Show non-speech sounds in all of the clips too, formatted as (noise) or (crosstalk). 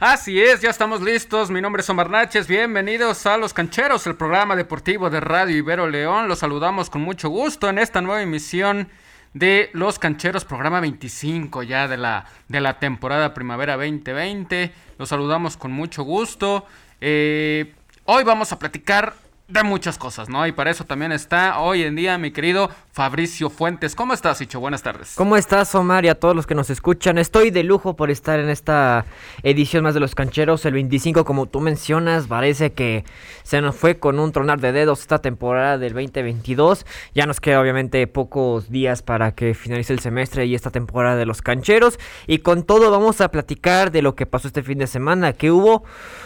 Así es, ya estamos listos. Mi nombre es Omar Naches. Bienvenidos a Los Cancheros, el programa deportivo de Radio Ibero León. Los saludamos con mucho gusto en esta nueva emisión de Los Cancheros, programa 25 ya de la, de la temporada primavera 2020. Los saludamos con mucho gusto. Eh, hoy vamos a platicar de muchas cosas, ¿no? Y para eso también está hoy en día mi querido Fabricio Fuentes. ¿Cómo estás, Hicho? Buenas tardes. ¿Cómo estás, Omar? Y a todos los que nos escuchan. Estoy de lujo por estar en esta edición más de Los Cancheros. El 25, como tú mencionas, parece que se nos fue con un tronar de dedos esta temporada del 2022. Ya nos queda, obviamente, pocos días para que finalice el semestre y esta temporada de Los Cancheros. Y con todo vamos a platicar de lo que pasó este fin de semana, que hubo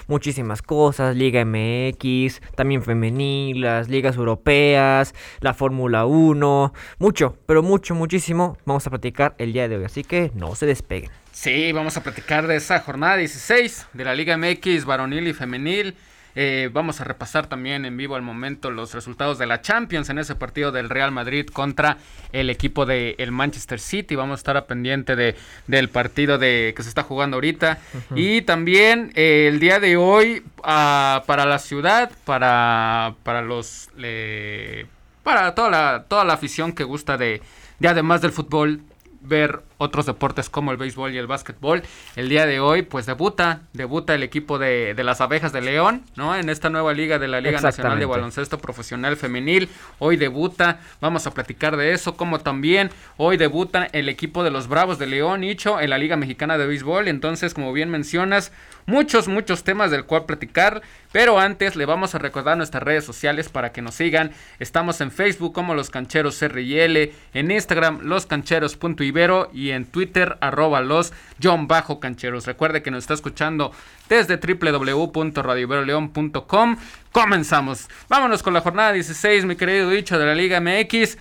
muchísimas cosas. Liga MX, también femenina las ligas europeas, la Fórmula 1, mucho, pero mucho, muchísimo vamos a platicar el día de hoy, así que no se despeguen. Sí, vamos a platicar de esa jornada 16 de la Liga MX varonil y femenil. Eh, vamos a repasar también en vivo al momento los resultados de la Champions en ese partido del Real Madrid contra el equipo del el Manchester City. Vamos a estar a pendiente de, del partido de, que se está jugando ahorita. Y también eh, el día de hoy ah, para la ciudad, para, para los... para toda la, toda la afición que gusta de, de además del fútbol, ver otros deportes como el béisbol y el básquetbol. El día de hoy, pues debuta, debuta el equipo de, de las abejas de León, ¿no? En esta nueva liga de la Liga Nacional de Baloncesto Profesional Femenil. Hoy debuta, vamos a platicar de eso, como también hoy debuta el equipo de los Bravos de León, Hicho, en la Liga Mexicana de Béisbol. Entonces, como bien mencionas, muchos, muchos temas del cual platicar. Pero antes le vamos a recordar nuestras redes sociales para que nos sigan. Estamos en Facebook como Los Cancheros RL, en Instagram loscancheros.ibero y en Twitter, arroba los John Bajo Cancheros. Recuerde que nos está escuchando desde www.radioveroleón.com. Comenzamos. Vámonos con la jornada 16, mi querido dicho de la Liga MX.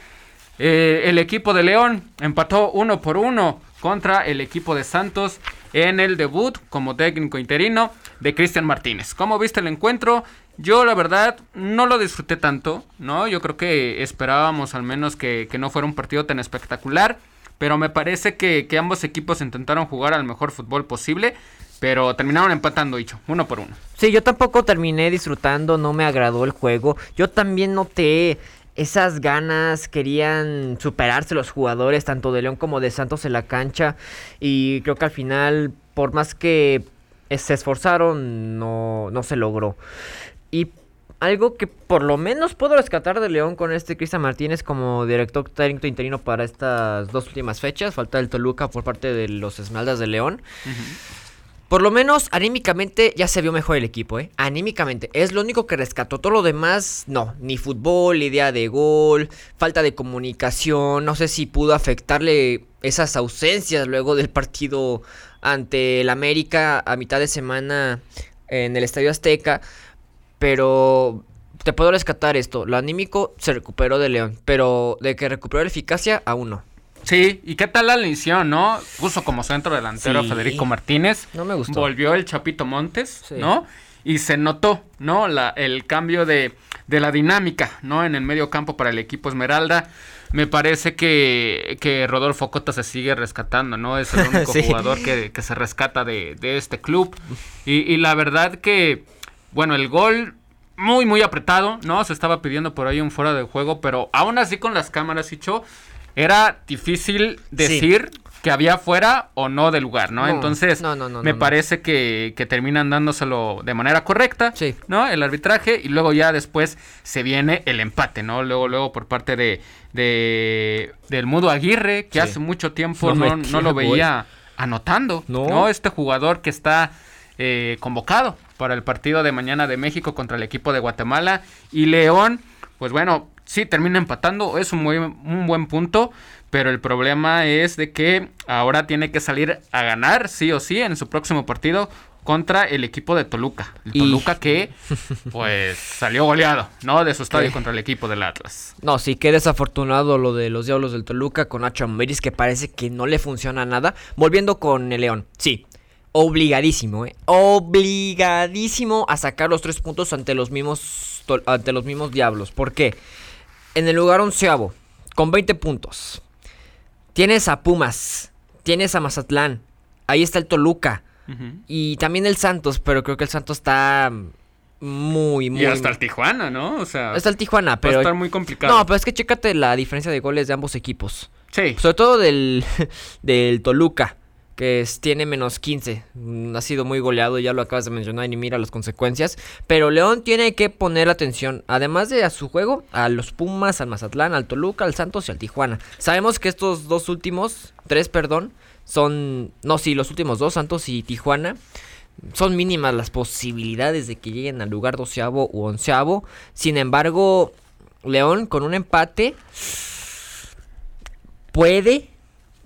Eh, el equipo de León empató uno por uno contra el equipo de Santos en el debut como técnico interino de Cristian Martínez. ¿Cómo viste el encuentro? Yo la verdad no lo disfruté tanto, ¿no? Yo creo que esperábamos al menos que, que no fuera un partido tan espectacular pero me parece que, ambos equipos intentaron jugar al mejor fútbol posible, pero terminaron empatando, dicho, uno por uno. Sí, yo tampoco terminé disfrutando, no me agradó el juego. Yo también noté esas ganas, querían superarse los jugadores, tanto de León como de Santos en la cancha, y creo que al final, por más que se esforzaron, no, no se logró. Y algo que por lo menos puedo rescatar de León con este Cristian Martínez como director técnico interino para estas dos últimas fechas. Falta el Toluca por parte de los Esmeraldas de León. Por lo menos anímicamente ya se vio mejor el equipo, ¿eh? Anímicamente. Es lo único que rescató. Todo lo demás, no. Ni fútbol, idea de gol, falta de comunicación. No sé si pudo afectarle esas ausencias luego del partido ante el América a mitad de semana en el Estadio Azteca. Pero te puedo rescatar esto. Lo anímico se recuperó de León, pero de que recuperó la eficacia, aún no. Sí, ¿y qué tal la lesión, no? Puso como centro delantero Federico Martínez. No me gustó. Volvió el Chapito Montes, ¿no? Y se notó, ¿no? La, el cambio de, de, la dinámica, ¿no? En el medio campo para el equipo Esmeralda. Me parece que, que Rodolfo Cota se sigue rescatando, ¿no? Es el (laughs) único jugador que, que, se rescata de, de este club. Y, y la verdad que bueno, el gol muy, muy apretado, ¿no? Se estaba pidiendo por ahí un fuera de juego, pero aún así con las cámaras, Hicho, era difícil decir que había fuera o no del lugar, ¿no? Entonces, me parece que, que, terminan dándoselo de manera correcta, ¿no? El arbitraje y luego ya después se viene el empate, ¿no? Luego, luego por parte de, de del Mudo Aguirre, que hace mucho tiempo no, no lo veía anotando, ¿no? Este jugador que está eh, convocado para el partido de mañana de México contra el equipo de Guatemala. Y León, pues bueno, sí termina empatando, es un, muy, un buen punto, pero el problema es de que ahora tiene que salir a ganar, sí o sí, en su próximo partido contra el equipo de Toluca. El Toluca que, pues, (laughs) salió goleado, ¿no? De su estadio contra el equipo del Atlas. No, sí, qué desafortunado lo de los Diablos del Toluca con Nacho Amberis, que parece que no le funciona nada. Volviendo con el León, sí, obligadísimo, ¿eh? obligadísimo a sacar los tres puntos ante los mismos, ante los mismos diablos. ¿Por qué? En el lugar onceavo, con 20 puntos, tienes a Pumas, tienes a Mazatlán, ahí está el Toluca, Y también el Santos, pero creo que el Santos está muy, muy. Y hasta el Tijuana, ¿no? O sea. Hasta el Tijuana, pero. Va a estar muy complicado. No, pero es que chécate la diferencia de goles de ambos equipos. Sí. Sobre todo del, (laughs) del Toluca, que tiene menos 15. Mm, ha sido muy goleado, ya lo acabas de mencionar y mira las consecuencias. Pero León tiene que poner atención, además de a su juego, a los Pumas, al Mazatlán, al Toluca, al Santos y al Tijuana. Sabemos que estos dos últimos, tres, perdón, son. No, sí, los últimos dos, Santos y Tijuana son mínimas las posibilidades de que lleguen al lugar doceavo u onceavo. Sin embargo, León con un empate puede,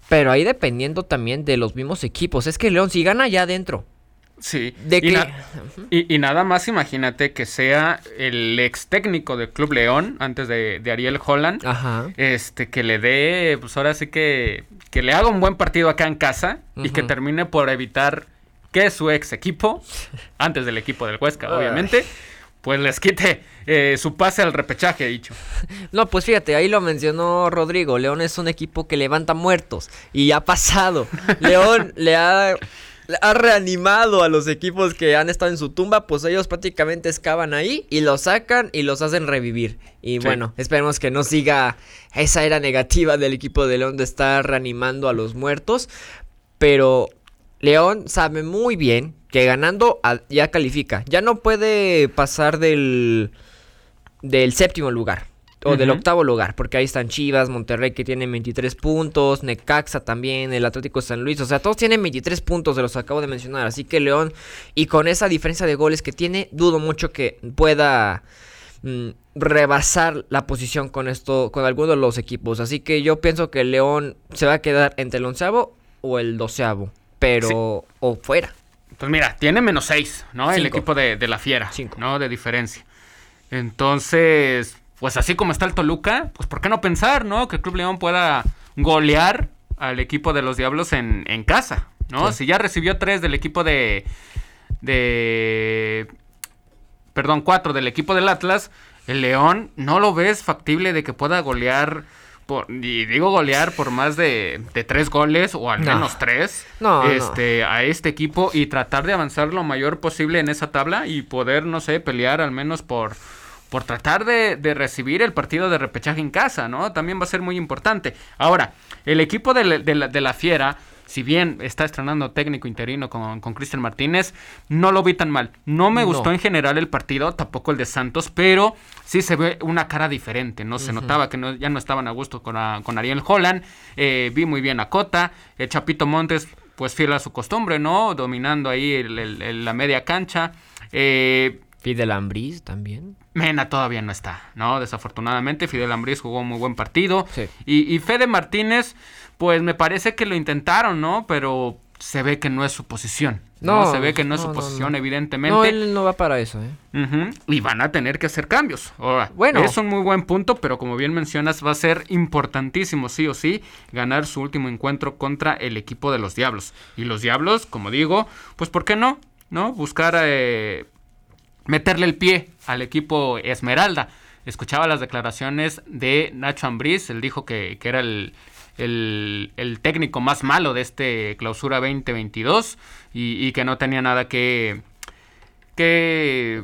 pero ahí dependiendo también de los mismos equipos. Es que León si gana ya adentro. Sí. De y, y, nada más imagínate que sea el ex técnico del Club León, antes de, Ariel Holland, este que le dé, pues ahora sí que, que le haga un buen partido acá en casa y que termine por evitar que su ex equipo, antes del equipo del Huesca, obviamente, pues les quite eh, su pase al repechaje, dicho. No, pues fíjate, ahí lo mencionó Rodrigo. León es un equipo que levanta muertos. Y ha pasado. (laughs) León le ha, ha reanimado a los equipos que han estado en su tumba. Pues ellos prácticamente excavan ahí y los sacan y los hacen revivir. Y bueno, esperemos que no siga esa era negativa del equipo de León de estar reanimando a los muertos. Pero León sabe muy bien que ganando ya califica. Ya no puede pasar del, del séptimo lugar. O del octavo lugar, porque ahí están Chivas, Monterrey que tienen 23 puntos, Necaxa también, el Atlético San Luis, o sea, todos tienen 23 puntos de los acabo de mencionar, así que León, y con esa diferencia de goles que tiene, dudo mucho que pueda mm, rebasar la posición con esto, con alguno de los equipos, así que yo pienso que León se va a quedar entre el onceavo o el doceavo pero o fuera. Pues mira, tiene menos 6, ¿no? El equipo de, la Fiera, ¿no? De diferencia. Entonces, pues así como está el Toluca, pues ¿por qué no pensar, ¿no? Que el Club León pueda golear al equipo de los Diablos en, casa, ¿no? Si ya recibió 3 del equipo de... de... Perdón, 4 del equipo del Atlas, el León no lo ves factible de que pueda golear y digo golear por más de, tres goles o al menos tres este, a este equipo y tratar de avanzar lo mayor posible en esa tabla y poder, no sé, pelear al menos por, por tratar de, de recibir el partido de repechaje en casa, ¿no? También va a ser muy importante. Ahora, el equipo de, de la Fiera si bien está estrenando técnico interino con, con Cristian Martínez, no lo vi tan mal. No me gustó en general el partido, tampoco el de Santos, pero sí se ve una cara diferente, ¿no? Se notaba que no, ya no estaban a gusto con, con Ariel Holland. Eh, vi muy bien a Cota, eh, Chapito Montes, pues fiel a su costumbre, ¿no? Dominando ahí la media cancha. Eh, Fidel Ambriz también. Mena todavía no está, ¿no? Desafortunadamente, Fidel Ambriz jugó un muy buen partido. Y, y Fede Martínez pues me parece que lo intentaron, ¿no? Pero se ve que no es su posición. No, se ve que no es su posición, evidentemente. No, él no va para eso, ¿eh? Y van a tener que hacer cambios. Ahora, bueno. Es un muy buen punto, pero como bien mencionas, va a ser importantísimo, sí o sí, ganar su último encuentro contra el equipo de los Diablos. Y los Diablos, como digo, pues ¿por qué no? ¿No? Buscar eh, meterle el pie al equipo Esmeralda. Escuchaba las declaraciones de Nacho Ambriz, él dijo que, que era el, el, técnico más malo de este clausura 2022 y, y que no tenía nada que, que,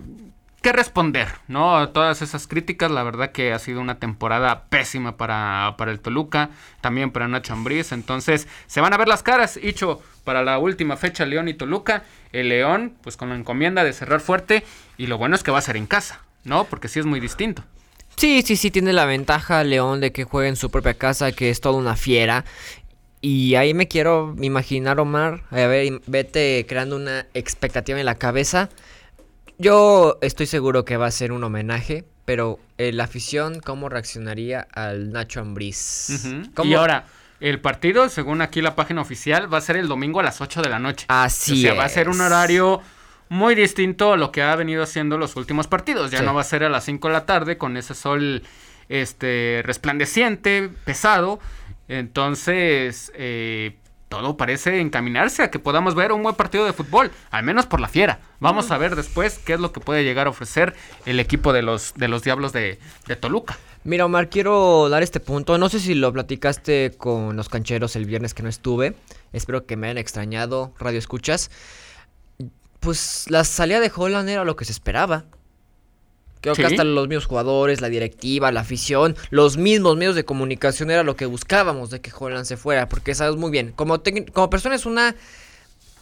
que responder, ¿no? A todas esas críticas, la verdad que ha sido una temporada pésima para, para el Toluca, también para Nacho Ambriz, entonces se van a ver las caras, dicho para la última fecha León y Toluca, el León pues con la encomienda de cerrar fuerte y lo bueno es que va a ser en casa, ¿no? Porque sí es muy distinto. Sí, sí, sí, tiene la ventaja León de que juegue en su propia casa, que es toda una fiera. Y ahí me quiero imaginar, Omar, a ver, vete creando una expectativa en la cabeza. Yo estoy seguro que va a ser un homenaje, pero eh, la afición, ¿cómo reaccionaría al Nacho Ambriz? Y ahora, el partido, según aquí la página oficial, va a ser el domingo a las 8 de la noche. Así o sea, va a ser un horario muy distinto a lo que ha venido haciendo los últimos partidos. Ya no va a ser a las 5 de la tarde con ese sol este resplandeciente, pesado. Entonces, eh, todo parece encaminarse a que podamos ver un buen partido de fútbol, al menos por la fiera. Vamos a ver después qué es lo que puede llegar a ofrecer el equipo de los, de los Diablos de, de Toluca. Mira, Omar, quiero dar este punto. No sé si lo platicaste con los cancheros el viernes que no estuve. Espero que me hayan extrañado, radio escuchas. Pues la salida de Holland era lo que se esperaba. Creo que hasta los mismos jugadores, la directiva, la afición, los mismos medios de comunicación era lo que buscábamos de que Holland se fuera. Porque sabes muy bien, como, como persona es una...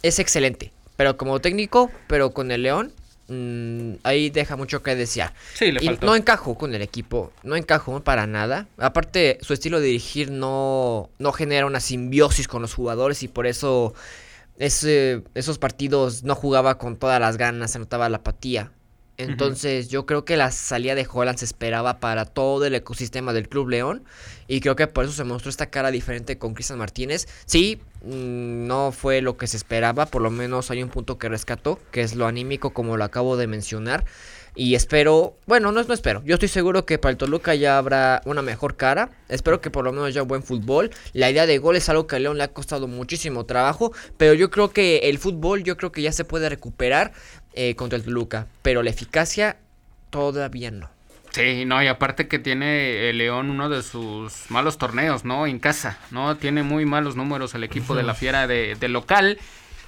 es excelente. Pero como técnico, pero con el León, mmm, ahí deja mucho que desear. Sí, le y no encajó con el equipo, no encajó para nada. Aparte, su estilo de dirigir no, no genera una simbiosis con los jugadores y por eso ese, esos partidos no jugaba con todas las ganas, se notaba la apatía. Entonces yo creo que la salida de Holland se esperaba para todo el ecosistema del Club León y creo que por eso se mostró esta cara diferente con Cristian Martínez. Sí, mm, no fue lo que se esperaba, por lo menos hay un punto que rescató, que es lo anímico como lo acabo de mencionar. Y espero, bueno, no, no espero. Yo estoy seguro que para el Toluca ya habrá una mejor cara. Espero que por lo menos haya buen fútbol. La idea de gol es algo que a León le ha costado muchísimo trabajo. Pero yo creo que el fútbol, yo creo que ya se puede recuperar eh, contra el Toluca. Pero la eficacia todavía no. Sí, no, y aparte que tiene el León uno de sus malos torneos, ¿no? En casa, ¿no? Tiene muy malos números el equipo de la Fiera de, de local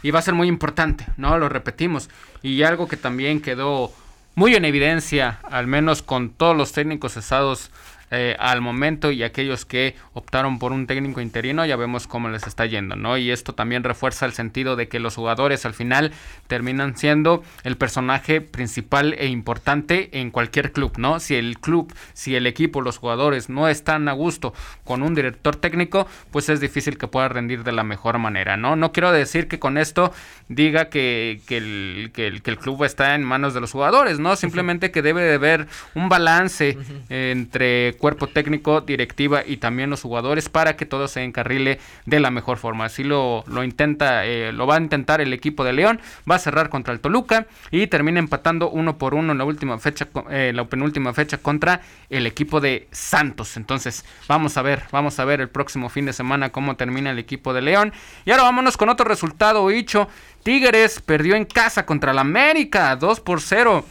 y va a ser muy importante, ¿no? Lo repetimos. Y algo que también quedó muy en evidencia, al menos con todos los técnicos cesados eh, al momento y aquellos que optaron por un técnico interino ya vemos cómo les está yendo, ¿no? Y esto también refuerza el sentido de que los jugadores al final terminan siendo el personaje principal e importante en cualquier club, ¿no? Si el club, si el equipo, los jugadores no están a gusto con un director técnico, pues es difícil que pueda rendir de la mejor manera, ¿no? No quiero decir que con esto diga que, que, el, que, el, que el club está en manos de los jugadores, ¿no? Simplemente que debe de haber un balance entre cuerpo técnico, directiva y también los jugadores para que todo se encarrile de la mejor forma. Así lo, lo intenta, eh, lo va a intentar el equipo de León, va a cerrar contra el Toluca y termina empatando uno por uno en la última fecha, eh, la penúltima fecha contra el equipo de Santos. Entonces, vamos a ver, vamos a ver el próximo fin de semana cómo termina el equipo de León. Y ahora vámonos con otro resultado, Hicho. Tigres perdió en casa contra la América, 2 por 0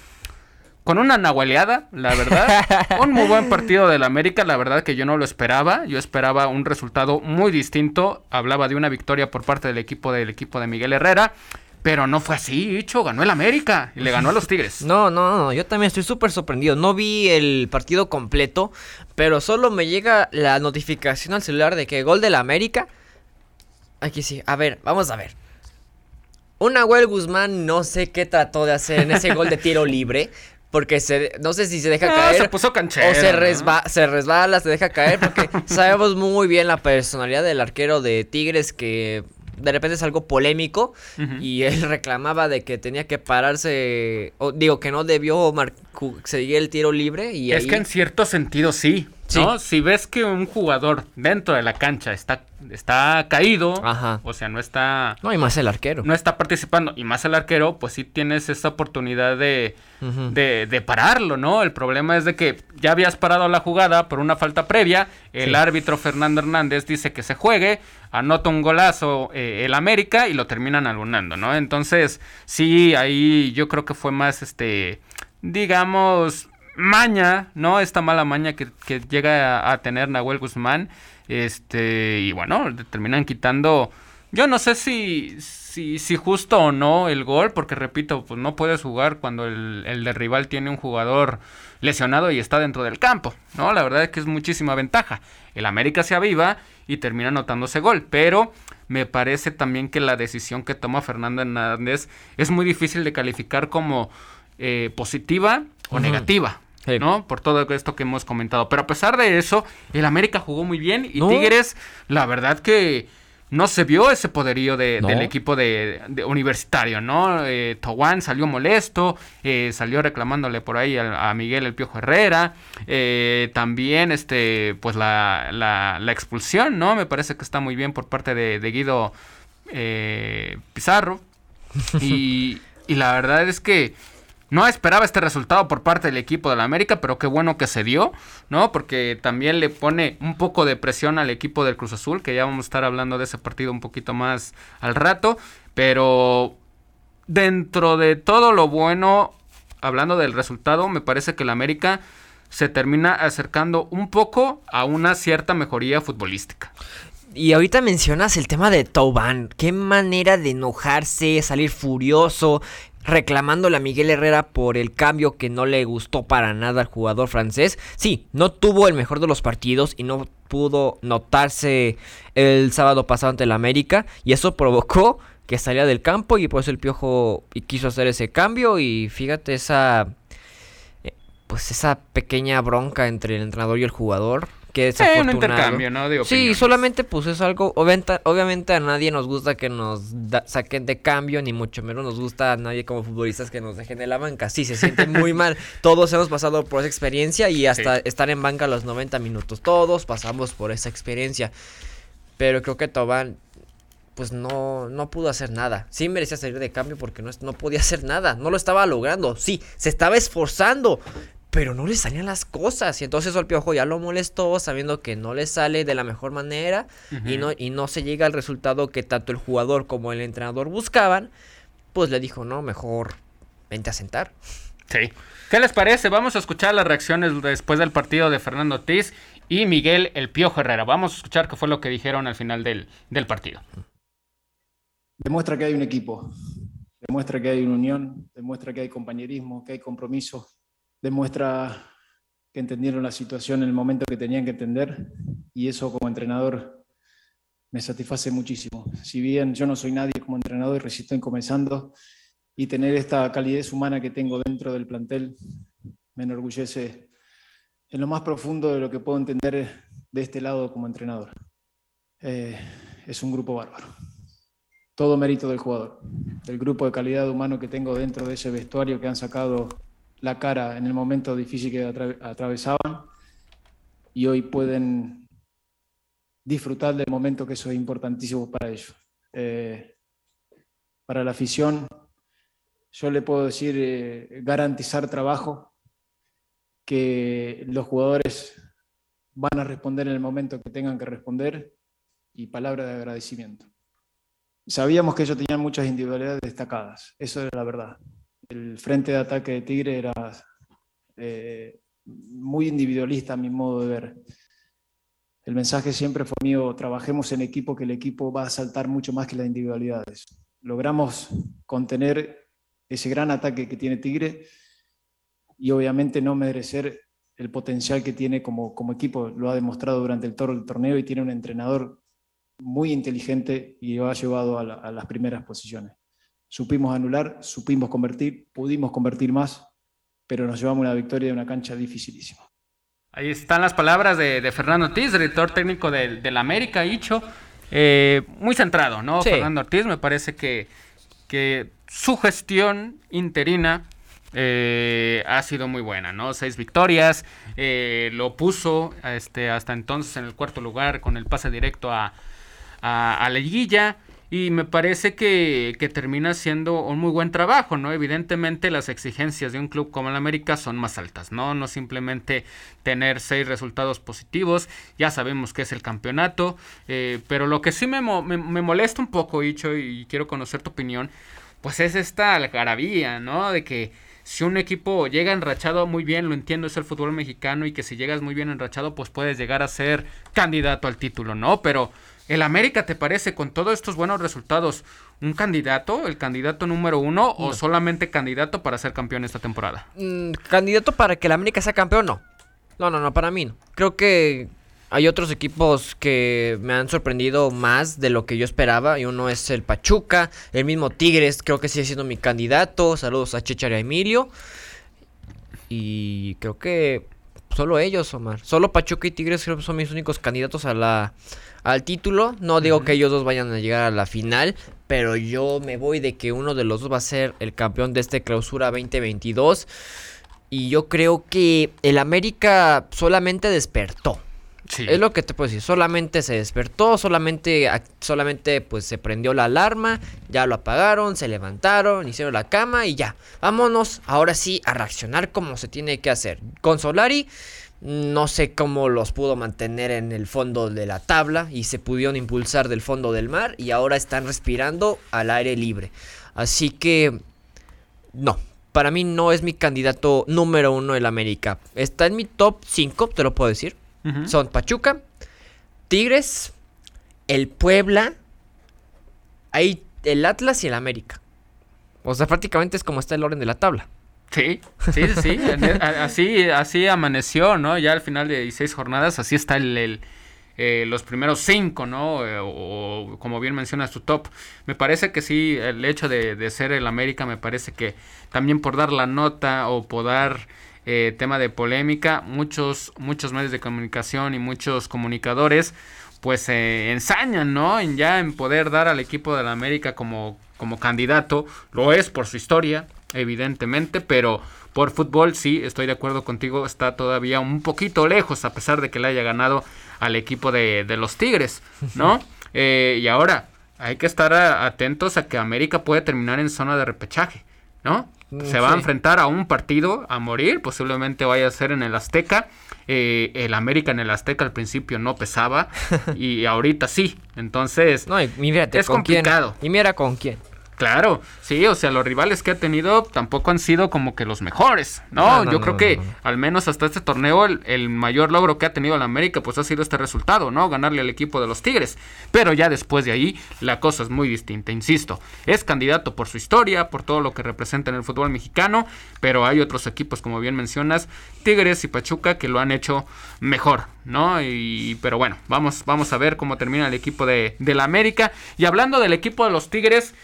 con una nahualeada, la verdad. (laughs) un muy buen partido del América, la verdad que yo no lo esperaba. Yo esperaba un resultado muy distinto. Hablaba de una victoria por parte del equipo del equipo de Miguel Herrera. Pero no fue así, hecho, ganó el América y le ganó a los Tigres. (laughs) No, no, no, yo también estoy súper sorprendido. No vi el partido completo, pero solo me llega la notificación al celular de que gol del América. Aquí sí, a ver, vamos a ver. Un Nahuel Guzmán no sé qué trató de hacer en ese gol de tiro libre, porque se, no sé si se deja caer. Se puso canchero. O se, resba, se resbala, se deja caer. Porque (laughs) sabemos muy bien la personalidad del arquero de Tigres que de repente es algo polémico. Y él reclamaba de que tenía que pararse. O, digo, que no debió seguir el tiro libre. Y es que en cierto sentido sí. ¿No? Si ves que un jugador dentro de la cancha está, está caído, o sea, no está... No, y más el arquero. No está participando, y más el arquero, pues sí tienes esa oportunidad de, de, pararlo, ¿no? El problema es de que ya habías parado la jugada por una falta previa, el árbitro Fernando Hernández dice que se juegue, anota un golazo eh, el América y lo terminan alunando, ¿no? Entonces, sí, ahí yo creo que fue más, este, digamos, maña, ¿no? Esta mala maña que, llega a, tener Nahuel Guzmán. Este, y bueno, terminan quitando. Yo no sé si, si, si justo o no el gol, porque repito, pues no puedes jugar cuando el, el de rival tiene un jugador lesionado y está dentro del campo, ¿no? La verdad es que es muchísima ventaja. El América se aviva y termina anotándose gol, pero me parece también que la decisión que toma Fernando Hernández es muy difícil de calificar como eh, positiva o negativa. ¿No? Por todo esto que hemos comentado. Pero a pesar de eso, el América jugó muy bien y Tigres, la verdad que no se vio ese poderío de, del equipo de, universitario, ¿no? Eh, salió molesto, eh, salió reclamándole por ahí a, Miguel el Piojo Herrera, eh, también este, pues la, la, la, expulsión, ¿no? Me parece que está muy bien por parte de, Guido eh, Pizarro. (laughs) Y, y la verdad es que no esperaba este resultado por parte del equipo de la América, pero qué bueno que se dio, ¿no? Porque también le pone un poco de presión al equipo del Cruz Azul, que ya vamos a estar hablando de ese partido un poquito más al rato, pero dentro de todo lo bueno, hablando del resultado, me parece que la América se termina acercando un poco a una cierta mejoría futbolística. Y ahorita mencionas el tema de Tauban. Qué manera de enojarse, salir furioso, reclamándole a Miguel Herrera por el cambio que no le gustó para nada al jugador francés. Sí, no tuvo el mejor de los partidos y no pudo notarse el sábado pasado ante el América. Y eso provocó que saliera del campo y por eso el Piojo quiso hacer ese cambio. Y fíjate esa pues esa pequeña bronca entre el entrenador y el jugador. Que es un intercambio, ¿no? sí, solamente pues es algo, obviamente, a nadie nos gusta que nos saquen de cambio, ni mucho menos nos gusta a nadie como futbolistas que nos dejen de la banca. Sí, se siente muy mal. (laughs) Todos hemos pasado por esa experiencia y hasta estar en banca los 90 minutos. Todos pasamos por esa experiencia. Pero creo que Tobán pues no, no pudo hacer nada. Sí merecía salir de cambio porque no, no podía hacer nada. No lo estaba logrando. Sí, se estaba esforzando pero no le salían las cosas. Y entonces el piojo ya lo molestó, sabiendo que no le sale de la mejor manera y, no, y no se llega al resultado que tanto el jugador como el entrenador buscaban. Pues le dijo, no, mejor vente a sentar. Sí. ¿Qué les parece? Vamos a escuchar las reacciones después del partido de Fernando Ortiz y Miguel El Piojo Herrera. Vamos a escuchar qué fue lo que dijeron al final del, del partido. Demuestra que hay un equipo, demuestra que hay una unión, demuestra que hay compañerismo, que hay compromiso, demuestra que entendieron la situación en el momento que tenían que entender y eso como entrenador me satisface muchísimo. Si bien yo no soy nadie como entrenador y recién estoy comenzando y tener esta calidez humana que tengo dentro del plantel me enorgullece en lo más profundo de lo que puedo entender de este lado como entrenador. Eh, es un grupo bárbaro. Todo mérito del jugador, del grupo de calidad humano que tengo dentro de ese vestuario que han sacado la cara en el momento difícil que atravesaban y hoy pueden disfrutar del momento que eso es importantísimo para ellos. Eh, para la afición, yo le puedo decir eh, garantizar trabajo, que los jugadores van a responder en el momento que tengan que responder y palabra de agradecimiento. Sabíamos que ellos tenían muchas individualidades destacadas, eso era la verdad el frente de ataque de Tigre era eh, muy individualista a mi modo de ver. El mensaje siempre fue mío, trabajemos en equipo, que el equipo va a saltar mucho más que las individualidades. Logramos contener ese gran ataque que tiene Tigre y obviamente no merecer el potencial que tiene como, como equipo. Lo ha demostrado durante el toro del torneo y tiene un entrenador muy inteligente y lo ha llevado a las primeras posiciones supimos anular, supimos convertir, pudimos convertir más, pero nos llevamos una victoria de una cancha dificilísima. Ahí están las palabras de, Fernando Ortiz, director técnico del, América, Hicho. Eh, muy centrado, ¿no? Fernando Ortiz, me parece que, que su gestión interina eh, ha sido muy buena, ¿no? Seis victorias, eh, lo puso este, hasta entonces en el cuarto lugar con el pase directo a, a, a Liguilla. Y me parece que, termina siendo un muy buen trabajo, ¿no? Evidentemente las exigencias de un club como el América son más altas, ¿no? No simplemente tener seis resultados positivos, ya sabemos que es el campeonato, eh, pero lo que sí me, me, molesta un poco, Icho, y quiero conocer tu opinión, pues es esta algarabía, ¿no? De que si un equipo llega enrachado muy bien, lo entiendo, es el fútbol mexicano y que si llegas muy bien enrachado, pues puedes llegar a ser candidato al título, ¿no? Pero ¿El América te parece, con todos estos buenos resultados, un candidato, el candidato número uno, o solamente candidato para ser campeón esta temporada? Mm, candidato para que el América sea campeón, no. No, no, no, para mí no. Creo que hay otros equipos que me han sorprendido más de lo que yo esperaba. Y uno es el Pachuca, el mismo Tigres, creo que sigue siendo mi candidato. Saludos a Chichar y a Emilio. Y creo que solo ellos, Omar. Solo Pachuca y Tigres creo que son mis únicos candidatos a la al título. No digo que ellos dos vayan a llegar a la final, pero yo me voy de que uno de los dos va a ser el campeón de este clausura 2022. Y yo creo que el América solamente despertó. Es lo que te puedo decir, solamente se despertó, solamente, solamente pues se prendió la alarma, ya lo apagaron, se levantaron, hicieron la cama y ya. Vámonos ahora sí a reaccionar como se tiene que hacer. Con Solari no sé cómo los pudo mantener en el fondo de la tabla y se pudieron impulsar del fondo del mar y ahora están respirando al aire libre. Así que no, para mí no es mi candidato número uno el América. Está en mi top 5, te lo puedo decir. Son Pachuca, Tigres, el Puebla, ahí el Atlas y el América. O sea, prácticamente es como está el orden de la tabla. Sí, sí, sí, así, así amaneció, ¿no? Ya al final de 16 jornadas, así está el, eh, los primeros cinco, ¿no? Eh, o, como bien mencionas tu top. Me parece que sí, el hecho de, ser el América, me parece que también por dar la nota o por dar eh, tema de polémica, muchos, muchos medios de comunicación y muchos comunicadores pues se ensañan, ¿no? En ya en poder dar al equipo de la América como, como candidato. Lo es por su historia, evidentemente, pero por fútbol sí, estoy de acuerdo contigo, está todavía un poquito lejos, a pesar de que le haya ganado al equipo de, los Tigres, ¿no? Eh, y ahora, hay que estar atentos a que América puede terminar en zona de repechaje, ¿no? Mm, Se va a enfrentar a un partido a morir, posiblemente vaya a ser en el Azteca. Eh, el América en el Azteca al principio no pesaba (laughs) y ahorita sí. Entonces, no, y es complicado. Y mira con quién. Claro, sí, o sea, los rivales que ha tenido tampoco han sido como que los mejores, ¿no? Yo creo que al menos hasta este torneo el, mayor logro que ha tenido la América pues ha sido este resultado, ¿no? Ganarle al equipo de los Tigres. Pero ya después de ahí la cosa es muy distinta, insisto. Es candidato por su historia, por todo lo que representa en el fútbol mexicano, pero hay otros equipos, como bien mencionas, Tigres y Pachuca, que lo han hecho mejor, ¿no? Y, pero bueno, vamos, vamos a ver cómo termina el equipo de, de la América. Y hablando del equipo de los Tigres,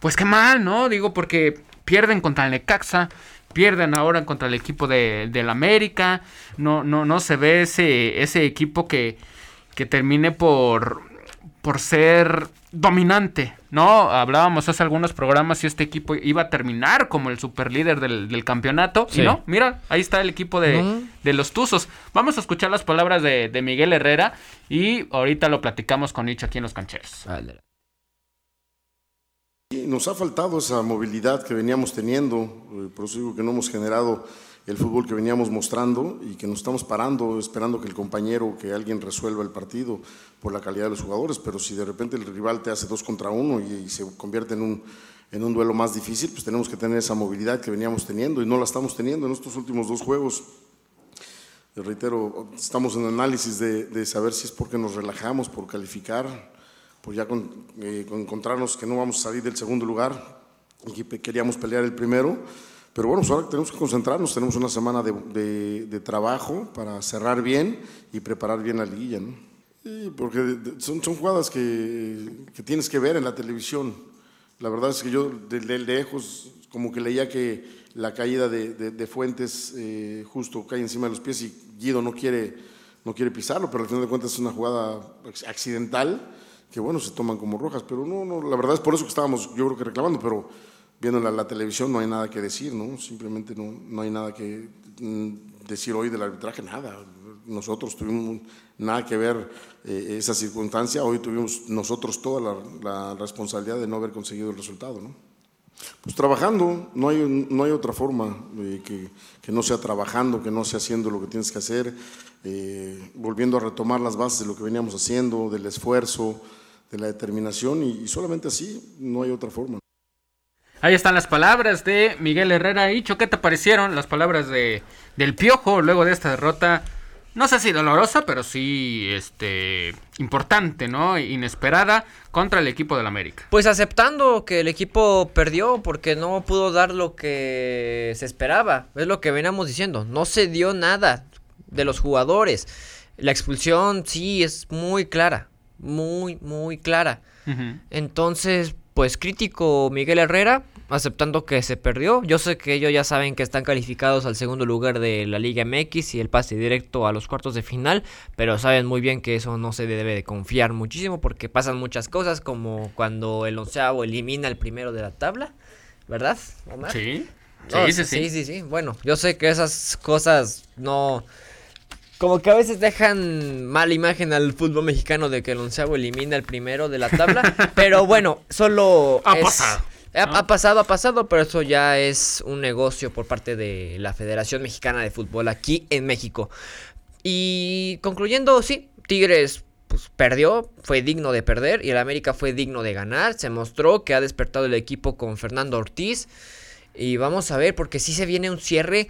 pues qué mal, ¿no? Digo, porque pierden contra el Necaxa, pierden ahora contra el equipo de, del América, no, no, no se ve ese, ese equipo que, que termine por, por ser dominante, ¿no? Hablábamos hace algunos programas si este equipo iba a terminar como el superlíder del, del campeonato. Y no, mira, ahí está el equipo de, de, los Tuzos. Vamos a escuchar las palabras de, de, Miguel Herrera y ahorita lo platicamos con Nicho aquí en Los Cancheros. Vale. Nos ha faltado esa movilidad que veníamos teniendo, eh, por eso digo que no hemos generado el fútbol que veníamos mostrando y que nos estamos parando esperando que el compañero, que alguien resuelva el partido por la calidad de los jugadores, pero si de repente el rival te hace dos contra uno y, se convierte en un, en un duelo más difícil, pues tenemos que tener esa movilidad que veníamos teniendo y no la estamos teniendo en estos últimos dos juegos. Reitero, estamos en análisis de, de saber si es porque nos relajamos por calificar pues ya eh, con, encontrarnos que no vamos a salir del segundo lugar y que queríamos pelear el primero. Pero bueno, pues ahora tenemos que concentrarnos, tenemos una semana de, de, trabajo para cerrar bien y preparar bien la liguilla, ¿no? porque son, son jugadas que, que, tienes que ver en la televisión. La verdad es que yo de, lejos como que leía que la caída de, Fuentes eh, justo cae encima de los pies y Guido no quiere, no quiere pisarlo, pero al final de cuentas es una jugada accidental que bueno, se toman como rojas, pero no, no, la verdad es por eso que estábamos, yo creo que reclamando, pero viendo la, televisión no hay nada que decir, ¿no? Simplemente no, no hay nada que mm, decir hoy del arbitraje, nada. Nosotros tuvimos nada que ver eh, esa circunstancia, hoy tuvimos nosotros toda la, la, responsabilidad de no haber conseguido el resultado, ¿no? Pues trabajando, no hay, no hay otra forma eh, que, que, no sea trabajando, que no sea haciendo lo que tienes que hacer, eh, volviendo a retomar las bases de lo que veníamos haciendo, del esfuerzo, de la determinación y, solamente así, no hay otra forma. Ahí están las palabras de Miguel Herrera. Hicho, ¿qué te parecieron las palabras de, del Piojo luego de esta derrota? No sé si dolorosa, pero sí este, importante, ¿no? Inesperada contra el equipo del América. Pues aceptando que el equipo perdió porque no pudo dar lo que se esperaba. Es lo que veníamos diciendo. No se dio nada de los jugadores. La expulsión sí es muy clara muy, muy clara. Entonces, pues crítico Miguel Herrera, aceptando que se perdió. Yo sé que ellos ya saben que están calificados al segundo lugar de la Liga MX y el pase directo a los cuartos de final, pero saben muy bien que eso no se debe de confiar muchísimo porque pasan muchas cosas como cuando el onceavo elimina el primero de la tabla, ¿verdad, Omar? Sí. sí, sí, sí, sí, sí. Bueno, yo sé que esas cosas no como que a veces dejan mala imagen al fútbol mexicano de que el onceavo elimina el primero de la tabla. (laughs) pero bueno, solo. Ha pasado. Ha, pasado, ha pasado, pero eso ya es un negocio por parte de la Federación Mexicana de Fútbol aquí en México. Y concluyendo, sí, Tigres pues, perdió, fue digno de perder y el América fue digno de ganar. Se mostró que ha despertado el equipo con Fernando Ortiz. Y vamos a ver, porque sí se viene un cierre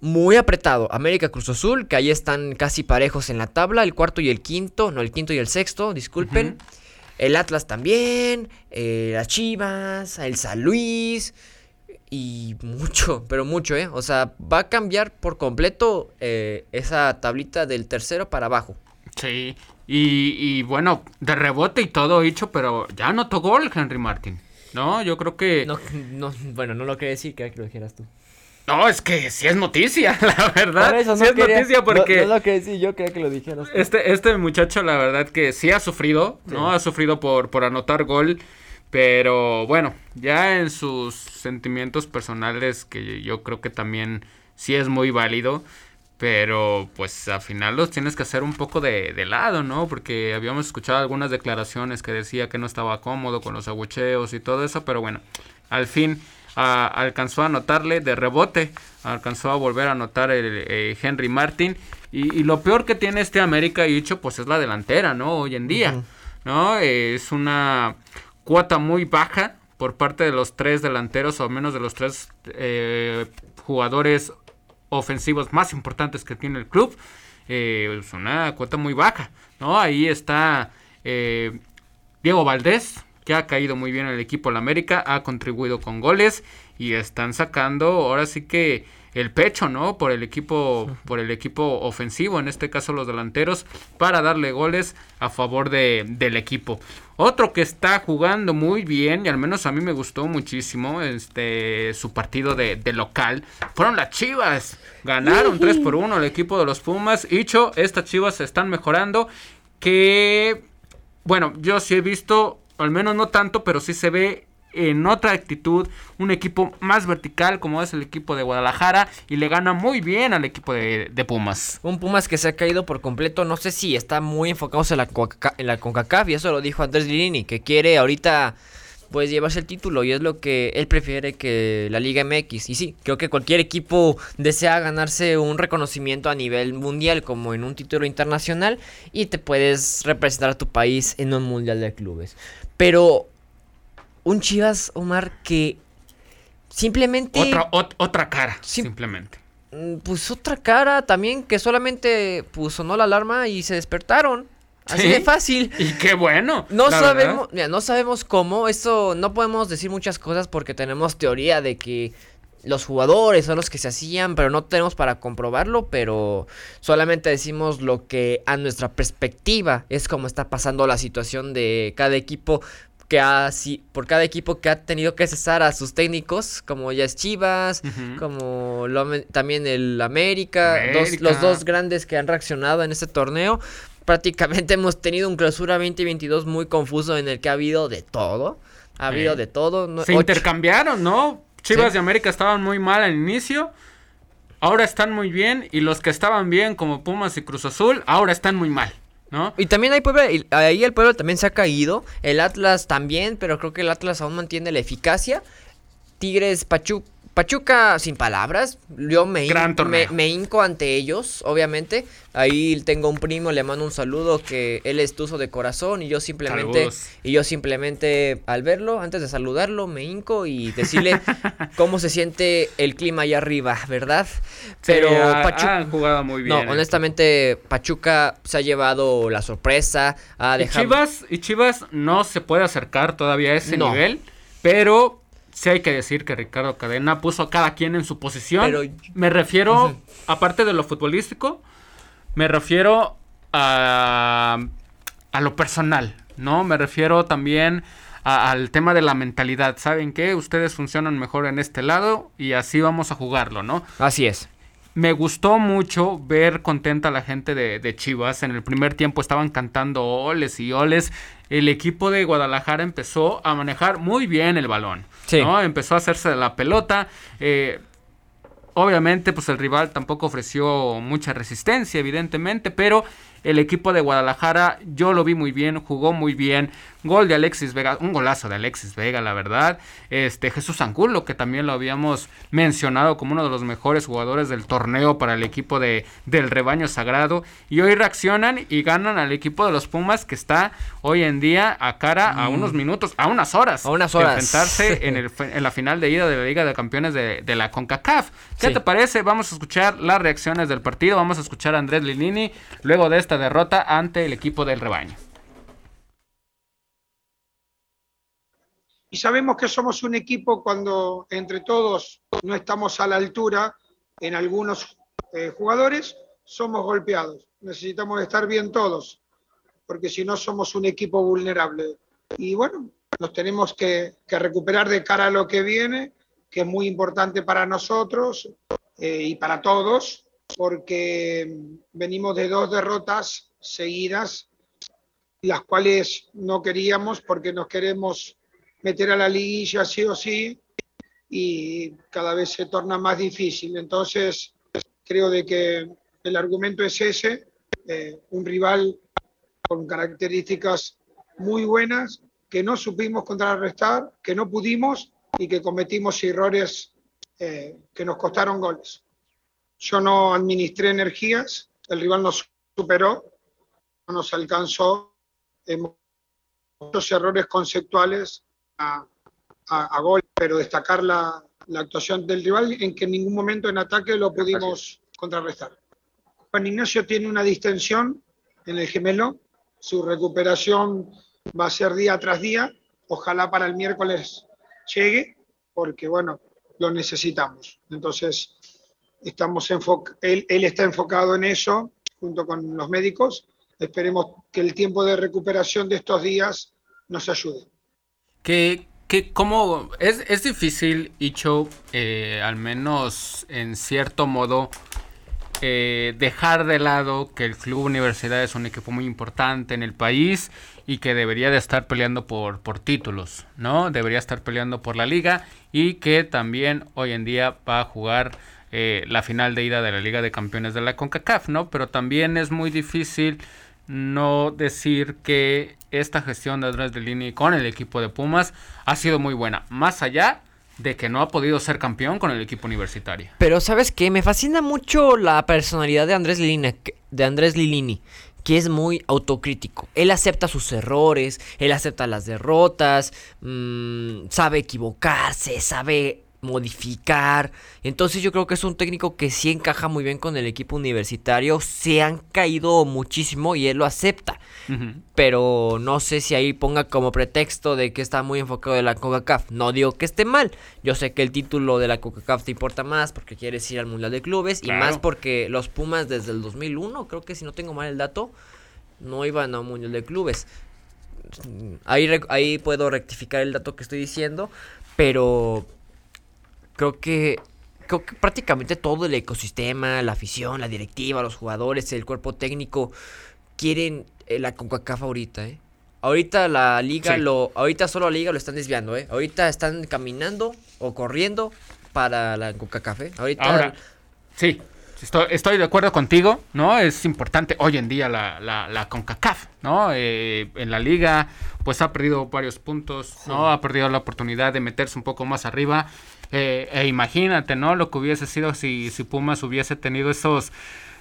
muy apretado. América Cruz Azul, que ahí están casi parejos en la tabla, el cuarto y el quinto, no, el quinto y el sexto, disculpen. El Atlas también, eh, las Chivas, el San Luis y mucho, (laughs) pero mucho, ¿eh? O sea, va a cambiar por completo eh, esa tablita del tercero para abajo. Sí, y, y, bueno, de rebote y todo hecho, pero ya anotó gol Henry Martin. No, yo creo que... No, (laughs) no, bueno, no lo quería decir, que lo dijeras tú. No, es que sí es noticia, (laughs) la verdad. Eso, sí es noticia porque. No, lo que sí, yo quería que lo dijeras. Este, este muchacho, la verdad, que sí ha sufrido, ¿no? Ha sufrido por, por anotar gol. Pero bueno, ya en sus sentimientos personales, que yo creo que también sí es muy válido. Pero pues al final los tienes que hacer un poco de, de, lado, ¿no? Porque habíamos escuchado algunas declaraciones que decía que no estaba cómodo con los abucheos y todo eso. Pero bueno, al fin alcanzó a anotarle de rebote, alcanzó a volver a anotar el, eh, Henry Martin. Y, lo peor que tiene este América dicho pues es la delantera, ¿no? Hoy en día, ¿no? es una cuota muy baja por parte de los tres delanteros, o menos de los tres eh, jugadores ofensivos más importantes que tiene el club. Eh, es una cuota muy baja, ¿no? Ahí está Diego Valdés, que ha caído muy bien el equipo la América, ha contribuido con goles y están sacando ahora sí que el pecho, ¿no? Por el equipo, por el equipo ofensivo, en este caso los delanteros, para darle goles a favor de, del equipo. Otro que está jugando muy bien, y al menos a mí me gustó muchísimo, este, su partido de, de local, fueron las Chivas. Ganaron 3 por 1 el equipo de los Pumas. Hicho, estas Chivas se están mejorando. Que, bueno, yo sí he visto al menos no tanto, pero sí se ve en otra actitud, un equipo más vertical como es el equipo de Guadalajara y le gana muy bien al equipo de, Pumas. Un Pumas que se ha caído por completo, no sé si está muy enfocado en la, en la CONCACAF y eso lo dijo Andrés Lirini, que quiere ahorita pues llevarse el título y es lo que él prefiere que la Liga MX. Y sí, creo que cualquier equipo desea ganarse un reconocimiento a nivel mundial como en un título internacional y te puedes representar a tu país en un mundial de clubes. Pero un Chivas, Omar, que simplemente... Otra, otra cara, simplemente. Mm, pues otra cara también que solamente pues, sonó la alarma y se despertaron. Así de fácil. Y qué bueno. No sabemos, no sabemos cómo. Esto no podemos decir muchas cosas porque tenemos teoría de que los jugadores son los que se hacían, pero no tenemos para comprobarlo, pero solamente decimos lo que a nuestra perspectiva es como está pasando la situación de cada equipo que ha, por cada equipo que ha tenido que cesar a sus técnicos, como ya es Chivas, como también el América, los dos grandes que han reaccionado en este torneo. Prácticamente (laughs) hemos tenido un clausura 2022 muy confuso en el que ha habido de todo. Ha habido de todo. Se intercambiaron, ¿no? Chivas de América estaban muy mal al inicio. Ahora están muy bien. Y los que estaban bien, como Pumas y Cruz Azul, ahora están muy mal. ¿No? Y también hay Puebla, ahí el pueblo también se ha caído, el Atlas también, pero creo que el Atlas aún mantiene la eficacia. Tigres, Pachuca, Pachuca, sin palabras, yo me, me, hinco ante ellos, obviamente. Ahí tengo un primo, le mando un saludo que él es tuzo de corazón y yo simplemente y yo simplemente al verlo, antes de saludarlo, me hinco y decirle (laughs) cómo se siente el clima allá arriba, ¿verdad? Pero Pachuca han jugado muy bien. No, honestamente Pachuca se ha llevado la sorpresa, ha dejado y Chivas y Chivas no se puede acercar todavía a ese nivel, pero sí hay que decir que Ricardo Cadena puso a cada quien en su posición. Pero, me refiero, aparte de lo futbolístico, me refiero a, a lo personal, ¿no? Me refiero también al tema de la mentalidad. ¿Saben qué? Ustedes funcionan mejor en este lado y así vamos a jugarlo, ¿no? Así es. Me gustó mucho ver contenta a la gente de, de, Chivas. En el primer tiempo estaban cantando oles y oles. El equipo de Guadalajara empezó a manejar muy bien el balón. ¿no? Empezó a hacerse de la pelota. Eh, obviamente, pues el rival tampoco ofreció mucha resistencia, evidentemente, pero el equipo de Guadalajara, yo lo vi muy bien, jugó muy bien. Gol de Alexis Vega, un golazo de Alexis Vega, la verdad. Este Jesús Angulo, que también lo habíamos mencionado como uno de los mejores jugadores del torneo para el equipo de, del rebaño sagrado. Y hoy reaccionan y ganan al equipo de los Pumas, que está hoy en día a cara a unos mm. minutos, a unas horas. A unas horas. De enfrentarse (laughs) en, el, en, la final de ida de la Liga de Campeones de, de la CONCACAF. ¿Qué te parece? Vamos a escuchar las reacciones del partido. Vamos a escuchar a Andrés Lilini luego de esta derrota ante el equipo del rebaño. Y sabemos que somos un equipo cuando entre todos no estamos a la altura en algunos eh, jugadores, somos golpeados. Necesitamos estar bien todos, porque si no somos un equipo vulnerable. Y bueno, nos tenemos que, recuperar de cara a lo que viene, que es muy importante para nosotros eh, y para todos, porque venimos de dos derrotas seguidas, las cuales no queríamos porque nos queremos meter a la liguilla sí o sí y cada vez se torna más difícil. Entonces, creo de que el argumento es ese, eh, un rival con características muy buenas que no supimos contrarrestar, que no pudimos y que cometimos errores eh, que nos costaron goles. Yo no administré energías, el rival nos superó, no nos alcanzó, muchos errores conceptuales a, gol, pero destacar la, actuación del rival en que en ningún momento en ataque lo pudimos contrarrestar. Juan Ignacio tiene una distensión en el gemelo, su recuperación va a ser día tras día, ojalá para el miércoles llegue, porque bueno, lo necesitamos. Entonces, estamos él, él está enfocado en eso, junto con los médicos. Esperemos que el tiempo de recuperación de estos días nos ayude que, que como es, es difícil, Icho, eh, al menos en cierto modo, eh, dejar de lado que el Club Universidad es un equipo muy importante en el país y que debería de estar peleando por, por títulos, ¿no? Debería estar peleando por la liga y que también hoy en día va a jugar eh, la final de ida de la Liga de Campeones de la CONCACAF, ¿no? Pero también es muy difícil no decir que esta gestión de Andrés de Lini con el equipo de Pumas ha sido muy buena, más allá de que no ha podido ser campeón con el equipo universitario. Pero sabes qué, me fascina mucho la personalidad de Andrés Lilini, de Andrés Lilini, que es muy autocrítico. Él acepta sus errores, él acepta las derrotas, mm, sabe equivocarse, sabe modificar. Entonces yo creo que es un técnico que sí encaja muy bien con el equipo universitario. Se han caído muchísimo y él lo acepta. Pero no sé si ahí ponga como pretexto de que está muy enfocado en la CONCACAF. No digo que esté mal. Yo sé que el título de la CONCACAF te importa más porque quieres ir al Mundial de Clubes. Y más porque los Pumas desde el 2001, creo que si no tengo mal el dato, no iban a un Mundial de Clubes. Ahí, ahí puedo rectificar el dato que estoy diciendo. Pero creo que creo que prácticamente todo el ecosistema, la afición, la directiva, los jugadores, el cuerpo técnico quieren eh, la CONCACAF ahorita, ¿eh? Ahorita la liga lo ahorita solo la liga lo están desviando, ¿eh? Ahorita están caminando o corriendo para la CONCACAF, ¿eh? Ahorita Ahora, sí. Estoy, de acuerdo contigo, ¿no? Es importante hoy en día la, la, CONCACAF, ¿no? Eh, en la liga, pues ha perdido varios puntos, ¿no? Ha perdido la oportunidad de meterse un poco más arriba. Eh, e imagínate, ¿no? Lo que hubiese sido si, si Pumas hubiese tenido esos...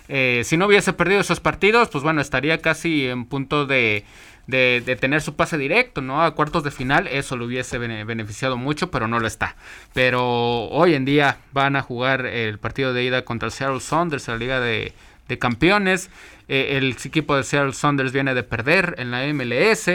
Eh, si no hubiese perdido esos partidos, pues bueno, estaría casi en punto de, de, tener su pase directo, ¿no? A cuartos de final, eso lo hubiese beneficiado mucho, pero no lo está. Pero hoy en día van a jugar el partido de ida contra el Seattle Saunders, la Liga de, Campeones. Eh, el equipo de Seattle Saunders viene de perder en la MLS.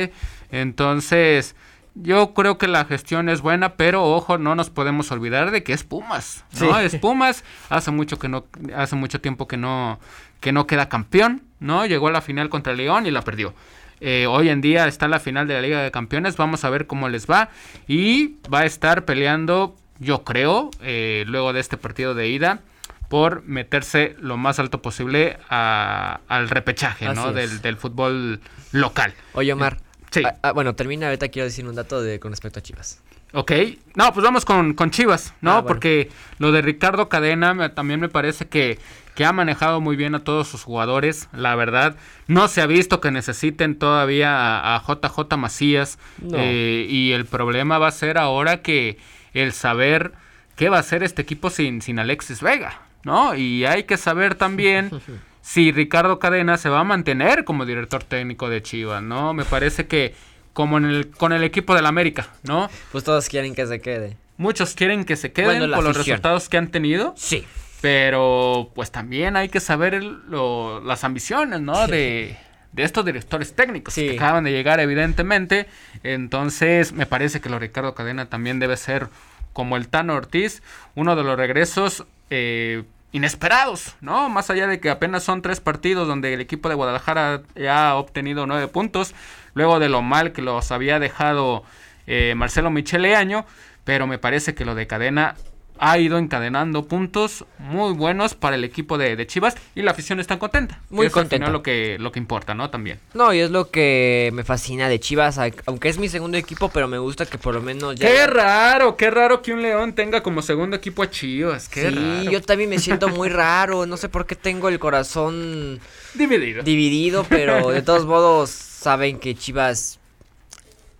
Entonces, yo creo que la gestión es buena, pero ojo, no nos podemos olvidar de que es Pumas, ¿no? Es Pumas, hace mucho que no, hace mucho tiempo que no, que no queda campeón, ¿no? Llegó a la final contra León y la perdió. Eh, hoy en día está la final de la Liga de Campeones, vamos a ver cómo les va. Y va a estar peleando, yo creo, eh, luego de este partido de ida, por meterse lo más alto posible al repechaje, ¿no? Del, del, fútbol local. Oye, Omar. Sí. Ah, ah, bueno, termina, ahorita quiero decir un dato de, con respecto a Chivas. Ok, no, pues vamos con, Chivas, ¿no? Ah, Porque lo de Ricardo Cadena también me parece que, que, ha manejado muy bien a todos sus jugadores, la verdad. No se ha visto que necesiten todavía a, JJ Macías. Eh, y el problema va a ser ahora que el saber qué va a hacer este equipo sin, sin Alexis Vega, ¿no? Y hay que saber también (laughs) si Ricardo Cadena se va a mantener como director técnico de Chivas, ¿no? Me parece que como en el, con el equipo del América, ¿no? Pues todos quieren que se quede. Muchos quieren que se queden por los resultados que han tenido. Sí. Pero pues también hay que saber las ambiciones, ¿no? De, de, estos directores técnicos que acaban de llegar, evidentemente. Entonces, me parece que lo Ricardo Cadena también debe ser como el Tano Ortiz, uno de los regresos eh, inesperados, ¿no? Más allá de que apenas son tres partidos donde el equipo de Guadalajara ya ha obtenido nueve puntos, luego de lo mal que los había dejado eh, Marcelo Michele Año, pero me parece que lo de cadena ha ido encadenando puntos muy buenos para el equipo de, Chivas y la afición está contenta. Muy contenta. lo que, lo que importa, ¿no? También. No, y es lo que me fascina de Chivas, aunque es mi segundo equipo, pero me gusta que por lo menos ya... Qué raro, qué raro que un León tenga como segundo equipo a Chivas, qué sí, yo también me siento (laughs) muy raro, no sé por qué tengo el corazón... Dividido. Dividido, pero de todos modos saben que Chivas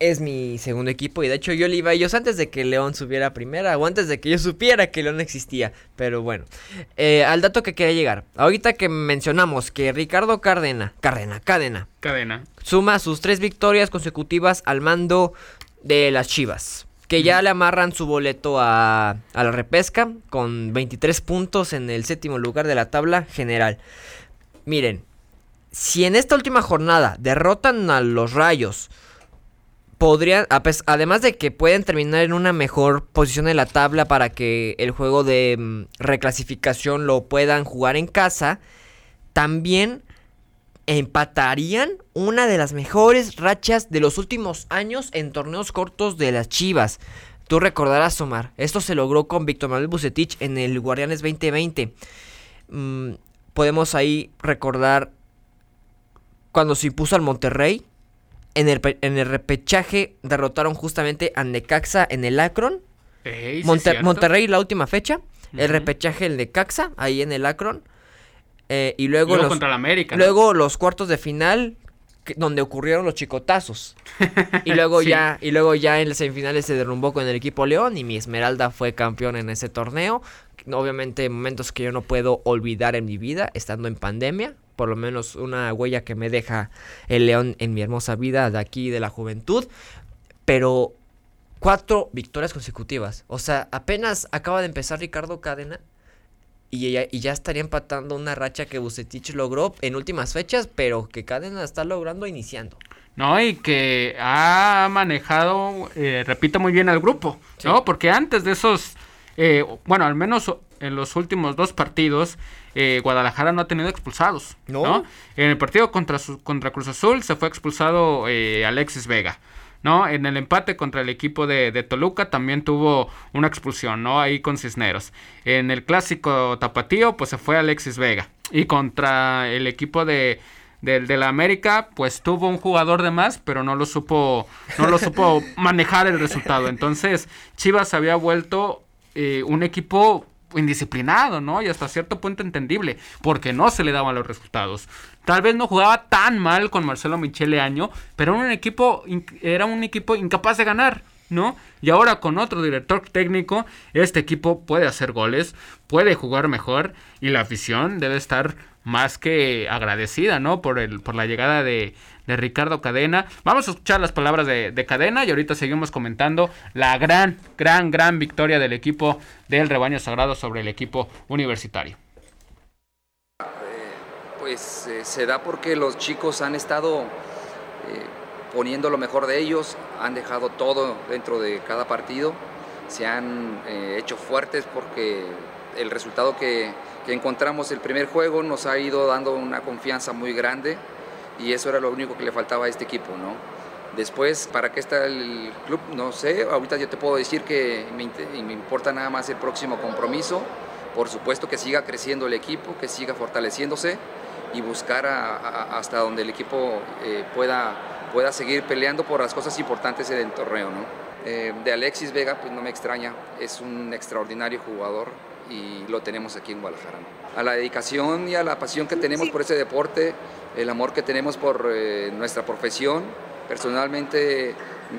es mi segundo equipo y de hecho yo le iba a ellos antes de que León subiera primera o antes de que yo supiera que León existía. Pero bueno, eh, al dato que quería llegar. Ahorita que mencionamos que Ricardo Cárdenas, Cárdenas, Cadena, Cadena, suma sus tres victorias consecutivas al mando de las Chivas. Que ya le amarran su boleto a, a la repesca con 23 puntos en el séptimo lugar de la tabla general. Miren, si en esta última jornada derrotan a los Rayos, podrían, además de que pueden terminar en una mejor posición en la tabla para que el juego de mm, reclasificación lo puedan jugar en casa, también empatarían una de las mejores rachas de los últimos años en torneos cortos de las Chivas. Tú recordarás, Omar, esto se logró con Víctor Manuel Bucetich en el Guardianes 2020. Mm, podemos ahí recordar cuando se impuso al Monterrey en el, repechaje derrotaron justamente a Necaxa en el Akron. Monterrey la última fecha. El repechaje el Necaxa, ahí en el Akron. Eh, y luego, los, contra América. Luego los cuartos de final donde ocurrieron los chicotazos. (laughs) y luego ya y luego ya en las semifinales se derrumbó con el equipo León y mi Esmeralda fue campeón en ese torneo. Obviamente momentos que yo no puedo olvidar en mi vida estando en pandemia, por lo menos una huella que me deja el león en mi hermosa vida de aquí, de la juventud. Pero cuatro victorias consecutivas. O sea, apenas acaba de empezar Ricardo Cadena. Y ya, y ya estaría empatando una racha que Bucetich logró en últimas fechas, pero que Cadena está logrando iniciando. No, y que ha manejado, eh, repito muy bien al grupo, ¿no? Porque antes de esos, eh, bueno, al menos en los últimos dos partidos, eh, Guadalajara no ha tenido expulsados. ¿No? En el partido contra, contra Cruz Azul se fue expulsado eh, Alexis Vega. ¿no? En el empate contra el equipo de, Toluca también tuvo una expulsión, ¿no? Ahí con Cisneros. En el clásico tapatío, pues se fue Alexis Vega. Y contra el equipo de, de, la América, pues tuvo un jugador de más, pero no lo supo, no lo supo (laughs) manejar el resultado. Entonces, Chivas había vuelto eh, un equipo indisciplinado, ¿no? Y hasta cierto punto entendible, porque no se le daban los resultados. Tal vez no jugaba tan mal con Marcelo Michele Año, pero era un equipo, era un equipo incapaz de ganar, ¿no? Y ahora con otro director técnico, este equipo puede hacer goles, puede jugar mejor y la afición debe estar más que agradecida, ¿no? Por, el, por la llegada de, de Ricardo Cadena. Vamos a escuchar las palabras de, Cadena y ahorita seguimos comentando la gran, gran, gran victoria del equipo del rebaño sagrado sobre el equipo universitario. Eh, pues eh, se da porque los chicos han estado eh, poniendo lo mejor de ellos, han dejado todo dentro de cada partido, se han hecho fuertes porque el resultado que encontramos el primer juego nos ha ido dando una confianza muy grande y eso era lo único que le faltaba a este equipo, ¿no? Después, ¿para qué está el club? No sé, ahorita yo te puedo decir que me, me importa nada más el próximo compromiso, por supuesto que siga creciendo el equipo, que siga fortaleciéndose y buscar hasta donde el equipo eh, pueda, pueda seguir peleando por las cosas importantes en el torneo, ¿no? Eh, de Alexis Vega, pues no me extraña, es un extraordinario jugador y lo tenemos aquí en Guadalajara. A la dedicación y a la pasión que tenemos por ese deporte, el amor que tenemos por eh, nuestra profesión, personalmente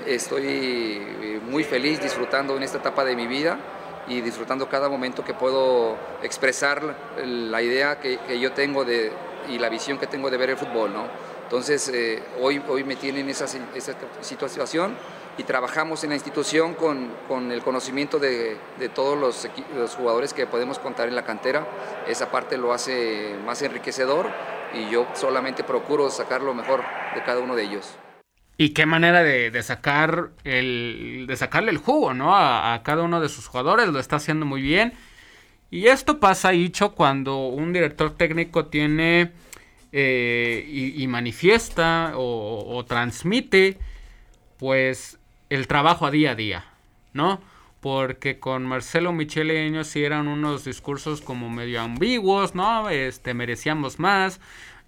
estoy eh, muy feliz disfrutando en esta etapa de mi vida y disfrutando cada momento que puedo expresar la idea que, yo tengo de, y la visión que tengo de ver el fútbol. ¿no? Entonces, hoy, hoy me tienen esa, esa situación y trabajamos en la institución con, con el conocimiento de, de todos los, los, jugadores que podemos contar en la cantera. Esa parte lo hace más enriquecedor y yo solamente procuro sacar lo mejor de cada uno de ellos. Y qué manera de, sacar el, de sacarle el jugo, ¿no? A, cada uno de sus jugadores, lo está haciendo muy bien. Y esto pasa, dicho cuando un director técnico tiene eh, y, y, manifiesta o, o transmite, pues el trabajo a día a día, ¿no? Porque con Marcelo Michele ellos sí eran unos discursos como medio ambiguos, ¿no? Este, merecíamos más.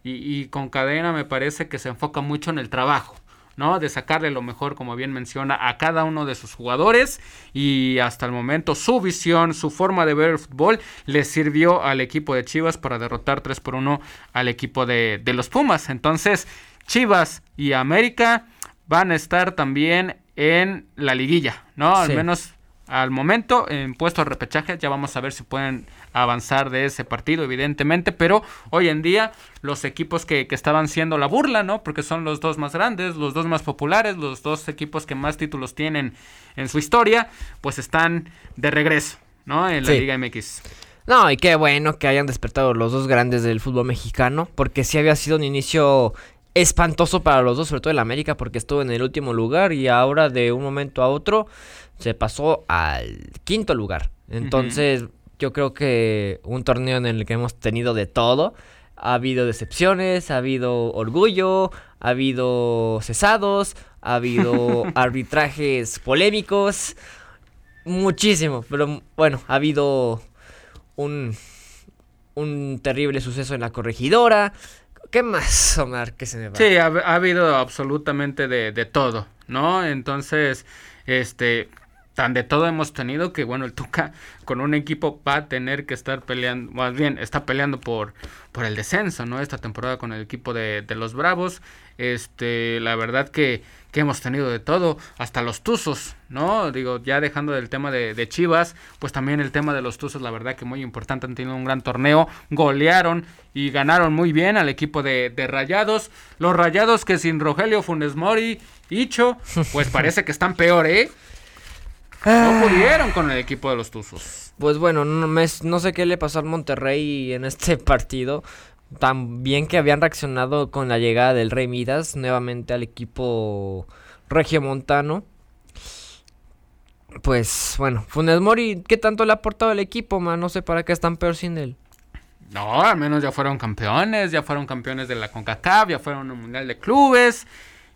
Y, y, con Cadena me parece que se enfoca mucho en el trabajo, ¿no? De sacarle lo mejor, como bien menciona, a cada uno de sus jugadores. Y hasta el momento su visión, su forma de ver el fútbol le sirvió al equipo de Chivas para derrotar 3 por 1 al equipo de, de los Pumas. Entonces, Chivas y América van a estar también en la liguilla, ¿no? Al menos al momento en puestos de repechaje ya vamos a ver si pueden avanzar de ese partido evidentemente pero hoy en día los equipos que, que, estaban siendo la burla no porque son los dos más grandes los dos más populares los dos equipos que más títulos tienen en su historia pues están de regreso no en la Sí. Liga MX No, y qué bueno que hayan despertado los dos grandes del fútbol mexicano, porque sí había sido un inicio espantoso para los dos, sobre todo el América, porque estuvo en el último lugar y ahora de un momento a otro se pasó al quinto lugar. Entonces, yo creo que un torneo en el que hemos tenido de todo. Ha habido decepciones, ha habido orgullo, ha habido cesados, ha habido (laughs) arbitrajes polémicos, muchísimo, pero bueno, ha habido un, un terrible suceso en la corregidora. ¿Qué más, Omar? que se me va? Sí, ha, ha habido absolutamente de, de, todo, ¿no? Entonces, este, tan de todo hemos tenido que, bueno, el Tuca con un equipo va a tener que estar peleando, más bien, está peleando por, por el descenso, ¿no? Esta temporada con el equipo de, de los Bravos. Este, la verdad que, que, hemos tenido de todo, hasta los Tuzos, ¿no? Digo, ya dejando del tema de, de, Chivas, pues también el tema de los Tuzos, la verdad que muy importante, han tenido un gran torneo, golearon y ganaron muy bien al equipo de, de Rayados. Los Rayados que sin Rogelio Funes Mori, Icho, pues parece que están peor, ¿eh? No pudieron con el equipo de los Tuzos. Pues bueno, no, me, no sé qué le pasó al Monterrey en este (laughs) partido. También que habían reaccionado con la llegada del Rey Midas nuevamente al equipo regiomontano. Pues bueno, Funes Mori, ¿qué tanto le ha aportado al equipo, man? No sé para qué están peor sin él. No, al menos ya fueron campeones, ya fueron campeones de la CONCACAF, ya fueron un mundial de clubes.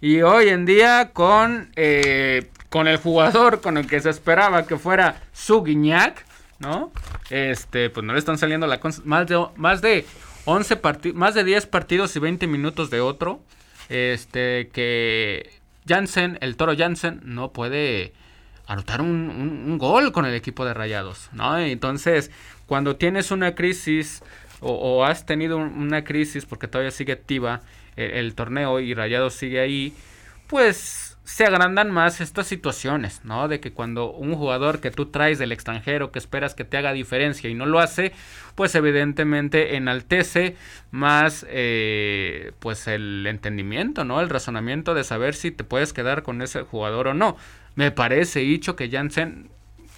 Y hoy en día con, eh, con el jugador con el que se esperaba que fuera su Guiñac, ¿no? Este, pues no le están saliendo la más de más de 11 partidos, más de 10 partidos y 20 minutos de otro. Este, que Jansen, el Toro Jansen, no puede anotar un, un, gol con el equipo de Rayados, ¿no? Entonces, cuando tienes una crisis o, has tenido un, una crisis porque todavía sigue activa el, el, torneo y Rayados sigue ahí, pues se agrandan más estas situaciones, ¿no? De que cuando un jugador que tú traes del extranjero, que esperas que te haga diferencia y no lo hace, pues evidentemente enaltece más, eh, pues el entendimiento, ¿no? El razonamiento de saber si te puedes quedar con ese jugador o no. Me parece, dicho, que Jansen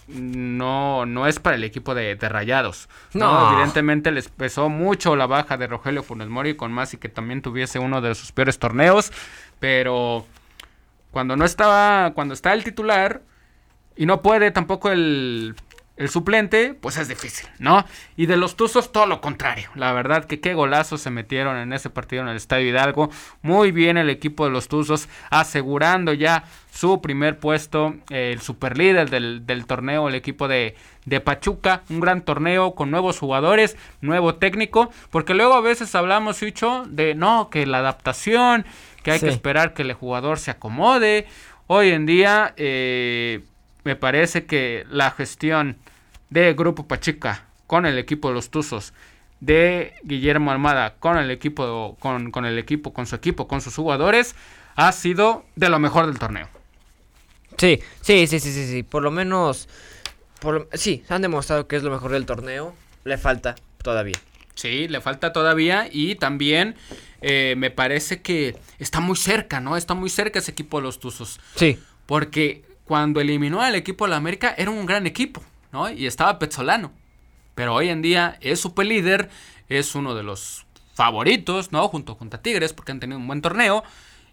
no, no es para el equipo de, de Rayados. No. ¿no? Evidentemente les pesó mucho la baja de Rogelio Funes Mori con más y que también tuviese uno de sus peores torneos. Pero cuando no estaba, cuando está el titular y no puede tampoco el, suplente, pues es difícil, ¿no? Y de los Tuzos todo lo contrario. La verdad que qué golazos se metieron en ese partido en el Estadio Hidalgo. Muy bien el equipo de los Tuzos asegurando ya su primer puesto, el superlíder del, del torneo, el equipo de, Pachuca. Un gran torneo con nuevos jugadores, nuevo técnico. Porque luego a veces hablamos, Hicho, de no, que la adaptación, que hay sí. que esperar que el jugador se acomode Hoy en día eh, me parece que la gestión de Grupo Pachica con el equipo de los Tuzos, de Guillermo Almada con el equipo, con, con el equipo, con su equipo, con sus jugadores, ha sido de lo mejor del torneo. Sí, sí, sí, sí, sí, sí. Por lo menos, por, sí, han demostrado que es lo mejor del torneo. Le falta todavía. Sí, le falta todavía y también eh, me parece que está muy cerca, ¿no? Está muy cerca ese equipo de los Tuzos. Sí. Porque cuando eliminó al equipo de la América era un gran equipo, ¿no? Y estaba Petzolano. Pero hoy en día es super líder, es uno de los favoritos, ¿no? Junto con Tigres porque han tenido un buen torneo.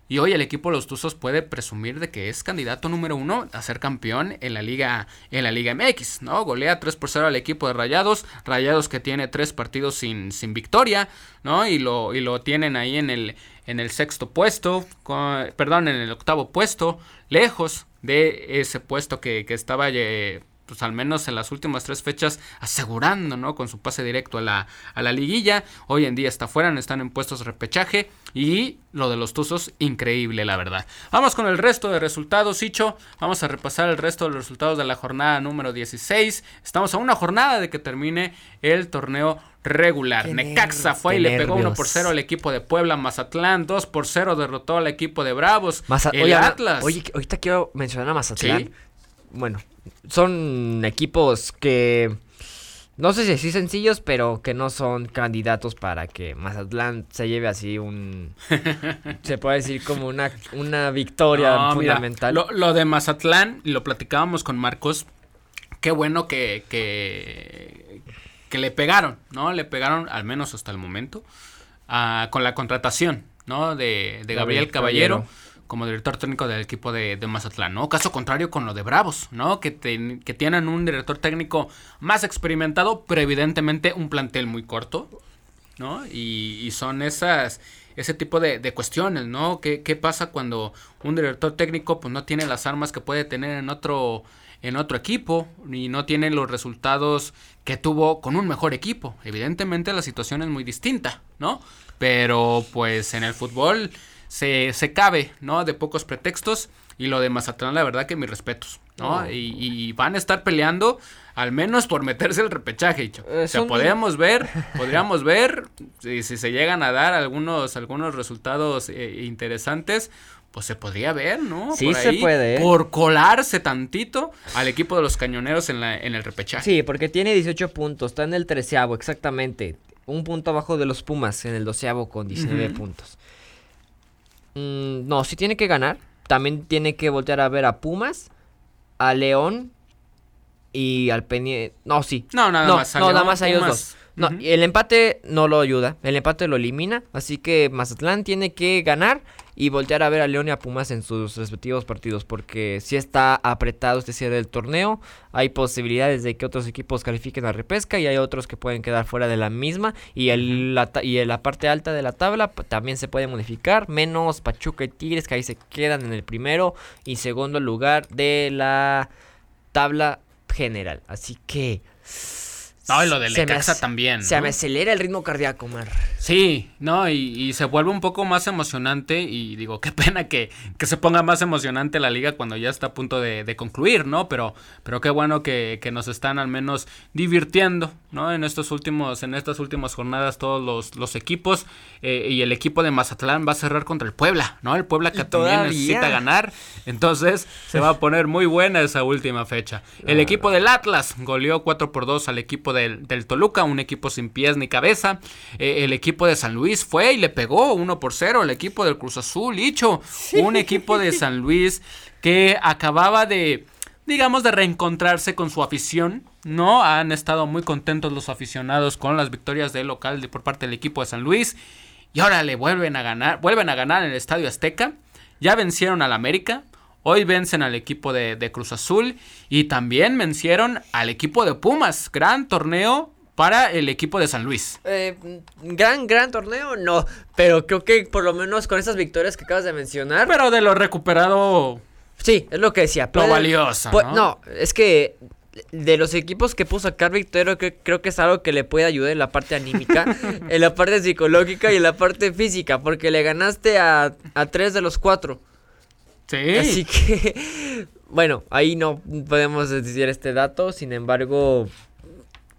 Y hoy el equipo de los Tuzos puede presumir de que es candidato número uno a ser campeón en la Liga, en la Liga MX, ¿no? Golea 3 por 0 al equipo de Rayados, Rayados que tiene tres partidos sin, sin victoria, ¿no? Y lo, y lo tienen ahí en el, en el sexto puesto, perdón, en el octavo puesto, lejos de ese puesto que, que estaba eh, pues al menos en las últimas tres fechas asegurando, ¿no? Con su pase directo a la, a la liguilla. Hoy en día está fuera, están en puestos de repechaje. Y lo de los Tuzos, increíble, la verdad. Vamos con el resto de resultados, Icho. Vamos a repasar el resto de los resultados de la jornada número 16. Estamos a una jornada de que termine el torneo regular. Necaxa fue y le pegó 1 por 0 al equipo de Puebla. Mazatlán 2 por 0 derrotó al equipo de Bravos. el Atlas. Oye, ahorita quiero mencionar a Mazatlán. Bueno, son equipos que no sé si así sencillos, pero que no son candidatos para que Mazatlán se lleve así un (laughs) se puede decir como una, una victoria fundamental. lo, de Mazatlán, lo platicábamos con Marcos, qué bueno que, que, que le pegaron, ¿no? Le pegaron al menos hasta el momento con la contratación, ¿no? De, de Gabriel, Caballero como director técnico del equipo de, Mazatlán, ¿no? Caso contrario con lo de Bravos, ¿no? Que, que tienen un director técnico más experimentado, pero evidentemente un plantel muy corto, ¿no? Y, son esas, ese tipo de, cuestiones, ¿no? ¿Qué, ¿Qué, pasa cuando un director técnico pues no tiene las armas que puede tener en otro, en otro equipo y no tiene los resultados que tuvo con un mejor equipo? Evidentemente la situación es muy distinta, ¿no? Pero pues en el fútbol se, se cabe, ¿no? De pocos pretextos. Y lo de Mazatlán, la verdad que mis respetos, ¿no? Y, van a estar peleando al menos por meterse el repechaje. o sea, podríamos ver, (laughs) podríamos ver si, si, se llegan a dar algunos, algunos resultados eh, interesantes. Pues se podría ver, ¿no? Sí, se puede. ¿eh? Por colarse tantito al equipo de los cañoneros en, la, en el repechaje. Sí, porque tiene 18 puntos, está en el treceavo, exactamente. Un punto abajo de los Pumas en el doceavo con 19 puntos. Mm, no, si tiene que ganar. También tiene que voltear a ver a Pumas, a León y al Pendiente. No, sí. No, nada más. no, nada más a ellos dos. No, el empate no lo ayuda, el empate lo elimina, así que Mazatlán tiene que ganar y voltear a ver a León y a Pumas en sus respectivos partidos, porque si está apretado este cierre del torneo, hay posibilidades de que otros equipos califiquen a repesca y hay otros que pueden quedar fuera de la misma y, el, la, y en la parte alta de la tabla también se puede modificar, menos Pachuca y Tigres que ahí se quedan en el primero y segundo lugar de la tabla general, así que... No, y lo del Necaxa también. Se me acelera el ritmo cardíaco, Mar. Sí, no, y, se vuelve un poco más emocionante. Y digo, qué (laughs) pena que, que, se ponga más emocionante la liga cuando ya está a punto de, concluir, ¿no? Pero, pero qué bueno que, que, nos están al menos divirtiendo, ¿no? En estos últimos, en estas últimas jornadas, todos los, los equipos. Eh, y el equipo de Mazatlán va a cerrar contra el Puebla, ¿no? El Puebla que también necesita ganar. Entonces, se va a poner muy buena esa última fecha. El equipo del Atlas goleó 4 por 2 al equipo del, Toluca, un equipo sin pies ni cabeza. Eh, el equipo de San Luis fue y le pegó 1 por 0 al equipo del Cruz Azul, dicho. Un equipo de San Luis que acababa de, digamos, de reencontrarse con su afición. No han estado muy contentos los aficionados con las victorias del local de, por parte del equipo de San Luis. Y ahora le vuelven a ganar, vuelven a ganar en el Estadio Azteca. Ya vencieron al América, Hoy vencen al equipo de, Cruz Azul y también vencieron al equipo de Pumas. Gran torneo para el equipo de San Luis. Eh, gran, gran torneo, no. Pero creo que por lo menos con esas victorias que acabas de mencionar. Pero de lo recuperado. Sí, es lo que decía. Lo valioso. ¿no? no, es que de los equipos que puso sacar Victorio, que, creo que es algo que le puede ayudar en la parte anímica, (laughs) en la parte psicológica y en la parte física, porque le ganaste a, a tres de los cuatro. Sí. Así que, bueno, ahí no podemos decir este dato. Sin embargo,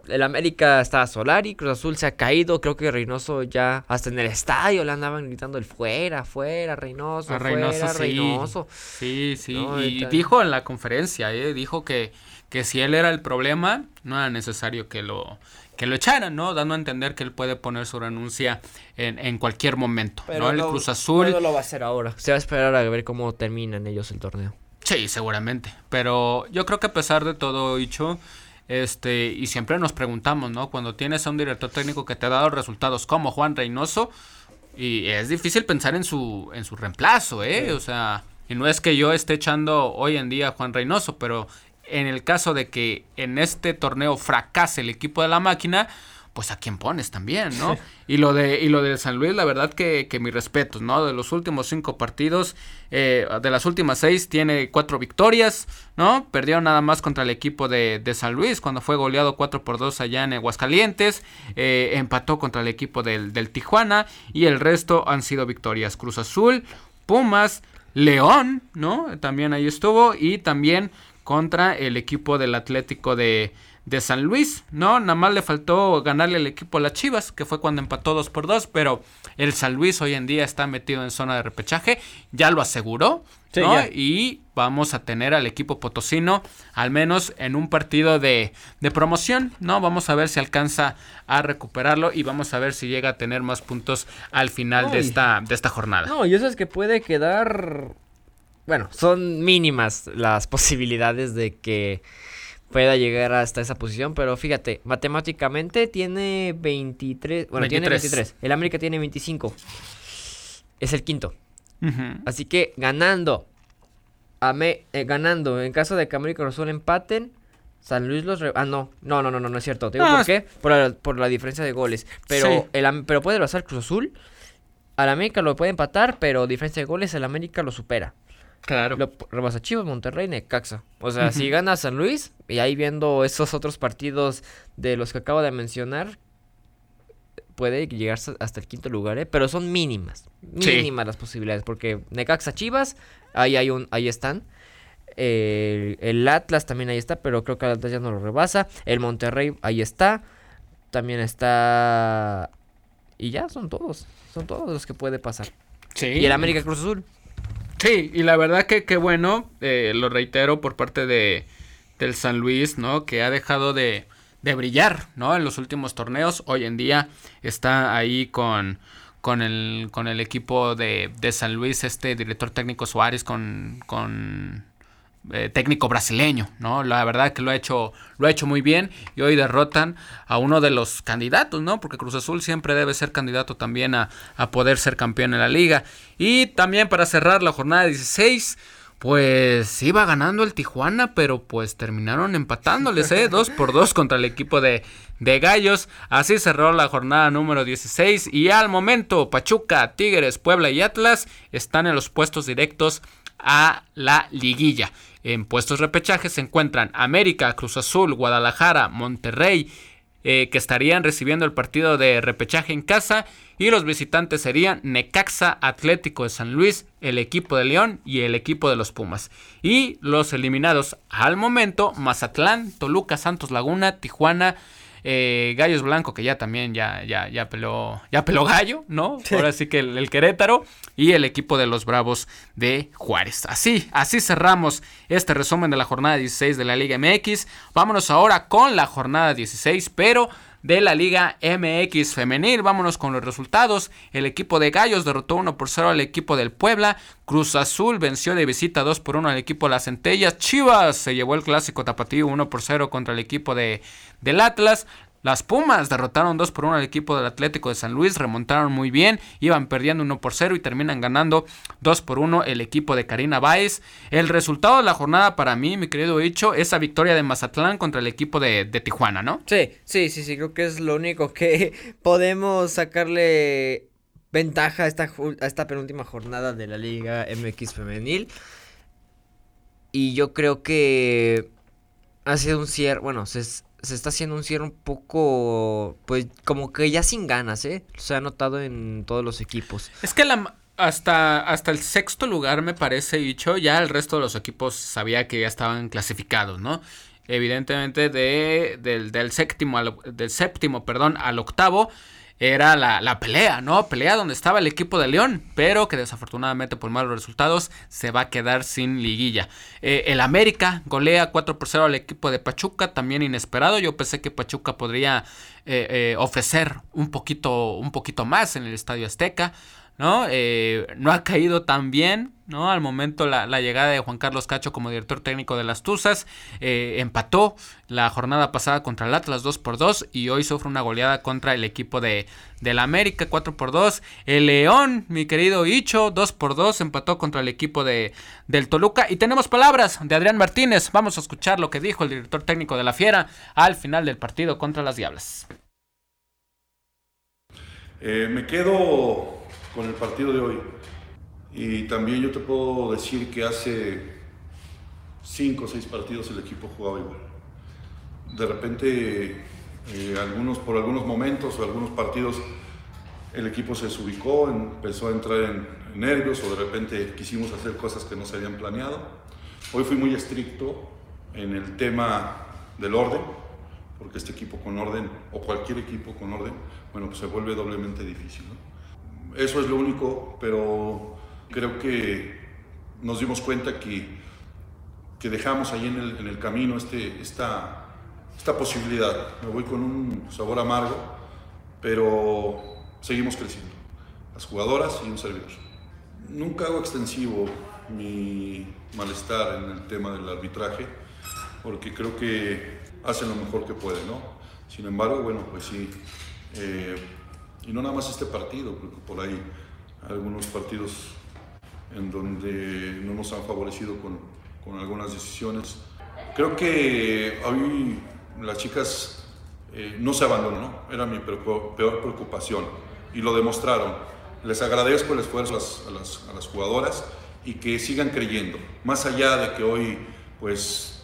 el América está Solari, Cruz Azul se ha caído. Creo que Reynoso ya hasta en el estadio le andaban gritando el fuera, fuera, Reynoso, fuera, Reynoso. Sí, sí. y dijo en la conferencia, ¿eh? dijo que, que si él era el problema, no era necesario que lo que lo echaran, ¿no? Dando a entender que él puede poner su renuncia en, en cualquier momento, ¿no? El Cruz Azul... No lo va a hacer ahora. Se va a esperar a ver cómo terminan ellos el torneo. Sí, seguramente. Pero yo creo que a pesar de todo, dicho este, y siempre nos preguntamos, ¿no? Cuando tienes a un director técnico que te ha dado resultados como Juan Reynoso, y es difícil pensar en su, en su reemplazo, ¿eh? O sea, y no es que yo esté echando hoy en día a Juan Reynoso, pero en el caso de que en este torneo fracase el equipo de la máquina, pues a quién pones también, ¿no? (laughs) Y lo de y lo de San Luis, la verdad que, que mis respetos, ¿no? De los últimos cinco partidos, eh, de las últimas seis tiene cuatro victorias, ¿no? Perdió nada más contra el equipo de, de San Luis cuando fue goleado 4 por 2 allá en Aguascalientes, eh, empató contra el equipo del, del Tijuana y el resto han sido victorias. Cruz Azul, Pumas, León, ¿no? También ahí estuvo y también contra el equipo del Atlético de, de San Luis, ¿no? Nada más le faltó ganarle al equipo a las Chivas, que fue cuando empató 2 por 2, pero el San Luis hoy en día está metido en zona de repechaje, ya lo aseguró, ¿no? Y vamos a tener al equipo potosino, al menos en un partido de, de, promoción, ¿no? Vamos a ver si alcanza a recuperarlo y vamos a ver si llega a tener más puntos al final de, esta, de esta jornada. No, y eso es que puede quedar bueno, son mínimas las (laughs) posibilidades de que pueda llegar hasta esa posición, pero fíjate, matemáticamente tiene 23, bueno, tiene 23, el América tiene 25, es el quinto, así que ganando, a me, eh, ganando, en caso de que América y empaten, San Luis los... ah, no, no, no, no, no, no es cierto, ¿Te digo por qué? Por la, por la diferencia de goles, pero, el, pero puede pasar Cruz Azul, al América lo puede empatar, pero diferencia de goles el América lo supera. Claro. Lo rebasa Chivas, Monterrey, Necaxa. O sea, si gana San Luis, y ahí viendo esos otros partidos de los que acabo de mencionar, puede llegar hasta el quinto lugar, ¿eh? Pero son mínimas. Mínimas las posibilidades. Porque Necaxa Chivas, ahí hay un, ahí están. el Atlas también ahí está, pero creo que el Atlas ya no lo rebasa. El Monterrey ahí está. También está. Y ya son todos. Son todos los que puede pasar. Sí. Y el América Cruz Azul. Sí, y la verdad que qué bueno, eh, lo reitero por parte de del San Luis, ¿no? Que ha dejado de, de brillar, ¿no? En los últimos torneos. Hoy en día está ahí con, con, el, con el equipo de, de San Luis, este director técnico Suárez, con, con eh, técnico brasileño, ¿no? La verdad que lo ha hecho, lo ha hecho muy bien y hoy derrotan a uno de los candidatos, ¿no? Porque Cruz Azul siempre debe ser candidato también a, a poder ser campeón en la liga. Y también para cerrar la jornada 16, pues iba ganando el Tijuana, pero pues terminaron empatándoles, ¿eh? Dos por dos contra el equipo de, de Gallos. Así cerró la jornada número 16 y al momento Pachuca, Tigres, Puebla y Atlas están en los puestos directos a la liguilla. En puestos repechajes se encuentran América, Cruz Azul, Guadalajara, Monterrey, eh, que estarían recibiendo el partido de repechaje en casa. Y los visitantes serían Necaxa, Atlético de San Luis, el equipo de León y el equipo de los Pumas. Y los eliminados al momento, Mazatlán, Toluca, Santos Laguna, Tijuana, eh, Gallos Blanco, que ya también ya, ya, ya peló, ya peló gallo, ¿no? Ahora sí que el, Querétaro y el equipo de los Bravos de Juárez. Así, así cerramos este resumen de la jornada 16 de la Liga MX. Vámonos ahora con la jornada 16, pero de la Liga MX femenil. Vámonos con los resultados. El equipo de Gallos derrotó 1 por 0 al equipo del Puebla. Cruz Azul venció de visita 2 por 1 al equipo de las Centellas. Chivas se llevó el clásico tapatío 1 por 0 contra el equipo de, del Atlas. Las Pumas derrotaron 2 por 1 al equipo del Atlético de San Luis, remontaron muy bien, iban perdiendo 1 por 0 y terminan ganando 2 por 1 el equipo de Karina Báez. El resultado de la jornada para mí, mi querido Hicho, esa victoria de Mazatlán contra el equipo de, Tijuana, ¿no? Sí, sí, sí, sí, creo que es lo único que (laughs) podemos sacarle ventaja a esta, a esta penúltima jornada de la Liga MX femenil. Y yo creo que ha sido un cierre, bueno, se, se está haciendo un cierre un poco, pues como que ya sin ganas, ¿eh? Se ha notado en todos los equipos. Es que la, hasta, hasta el sexto lugar me parece dicho, ya el resto de los equipos sabía que ya estaban clasificados, ¿no? Evidentemente de, del, del séptimo, al, del séptimo perdón, al octavo era la, la, pelea, ¿no? Pelea donde estaba el equipo de León, pero que desafortunadamente por malos resultados se va a quedar sin liguilla. Eh, el América golea 4 por 0 al equipo de Pachuca, también inesperado. Yo pensé que Pachuca podría eh, eh, ofrecer un poquito, un poquito más en el Estadio Azteca. ¿No? Eh, no ha caído tan bien, ¿no? Al momento la, llegada de Juan Carlos Cacho como director técnico de las Tuzas, eh, empató la jornada pasada contra el Atlas 2 por 2 y hoy sufre una goleada contra el equipo de, la América 4 por 2. El León, mi querido Icho, 2 por 2, empató contra el equipo de, del Toluca. Y tenemos palabras de Adrián Martínez, vamos a escuchar lo que dijo el director técnico de la Fiera al final del partido contra las Diablas. Eh, me quedo con el partido de hoy. Y también yo te puedo decir que hace cinco o seis partidos el equipo jugaba igual. De repente, eh, algunos, por algunos momentos o algunos partidos, el equipo se desubicó, empezó a entrar en, nervios o de repente quisimos hacer cosas que no se habían planeado. Hoy fui muy estricto en el tema del orden, porque este equipo con orden, o cualquier equipo con orden, bueno, pues se vuelve doblemente difícil. Eso es lo único, pero creo que nos dimos cuenta que, que dejamos ahí en el, en el camino este, esta, esta posibilidad. Me voy con un sabor amargo, pero seguimos creciendo. Las jugadoras y un servidor. Nunca hago extensivo mi malestar en el tema del arbitraje, porque creo que hacen lo mejor que pueden, ¿no? Sin embargo, bueno, pues sí. Eh, y no nada más este partido, porque por ahí algunos partidos en donde no nos han favorecido con, con algunas decisiones. Creo que hoy las chicas eh, no se abandonaron, era mi peor preocupación y lo demostraron. Les agradezco el esfuerzo a las, a las, jugadoras y que sigan creyendo, más allá de que hoy, pues,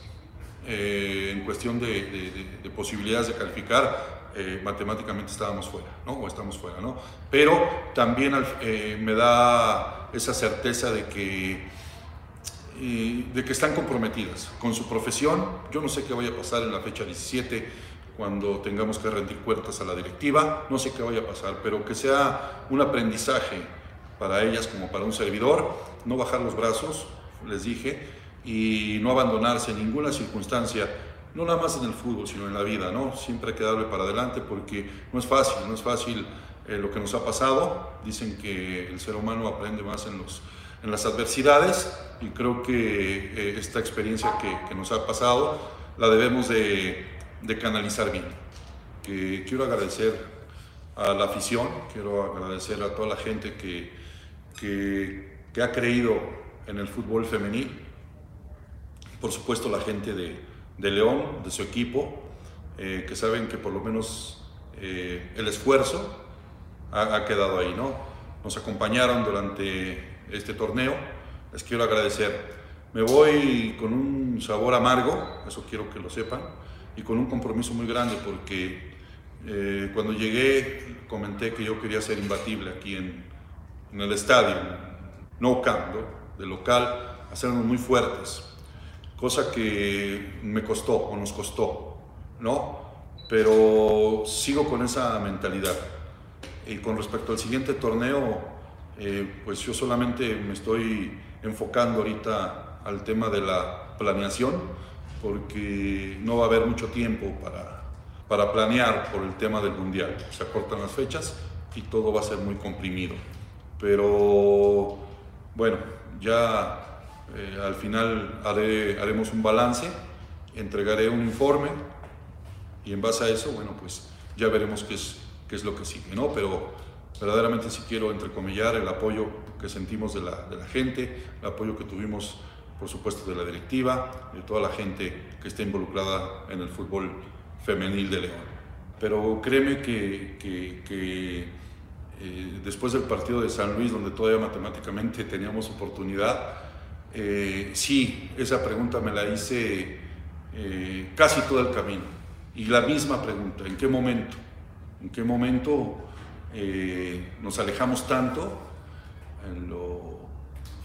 eh, en cuestión de, de, de posibilidades de calificar, eh, matemáticamente estábamos fuera, ¿no? O estamos fuera, ¿no? Pero también eh, me da esa certeza de que, de que están comprometidas con su profesión. Yo no sé qué vaya a pasar en la fecha 17 cuando tengamos que rendir cuentas a la directiva, no sé qué vaya a pasar, pero que sea un aprendizaje para ellas como para un servidor, no bajar los brazos, les dije, y no abandonarse en ninguna circunstancia no nada más en el fútbol, sino en la vida, ¿no? Siempre hay que darle para adelante porque no es fácil, no es fácil eh, lo que nos ha pasado. Dicen que el ser humano aprende más en, los, en las adversidades y creo que eh, esta experiencia que, nos ha pasado la debemos de, canalizar bien. quiero agradecer a la afición, quiero agradecer a toda la gente que, que, ha creído en el fútbol femenil, por supuesto la gente de, de León, de su equipo, eh, que saben que por lo menos eh, el esfuerzo ha, quedado ahí, ¿no? Nos acompañaron durante este torneo, les quiero agradecer. Me voy con un sabor amargo, eso quiero que lo sepan, y con un compromiso muy grande porque eh, cuando llegué comenté que yo quería ser imbatible aquí en, en el estadio, no camp, de local, hacernos muy fuertes cosa que me costó o nos costó, ¿no? Pero sigo con esa mentalidad. Y con respecto al siguiente torneo, eh, pues yo solamente me estoy enfocando ahorita al tema de la planeación, porque no va a haber mucho tiempo para, para planear por el tema del mundial. Se acortan las fechas y todo va a ser muy comprimido. Pero bueno, ya eh, al final haremos un balance, entregaré un informe y en base a eso, bueno, pues ya veremos qué es, qué es lo que sigue, ¿no? Pero verdaderamente sí quiero entrecomillar el apoyo que sentimos de la, gente, el apoyo que tuvimos, por supuesto, de la directiva, de toda la gente que está involucrada en el fútbol femenil de León. Pero créeme que, que, eh, después del partido de San Luis, donde todavía matemáticamente teníamos oportunidad, eh, sí, esa pregunta me la hice eh, casi todo el camino. Y la misma pregunta, ¿en qué momento? ¿En qué momento eh, nos alejamos tanto en lo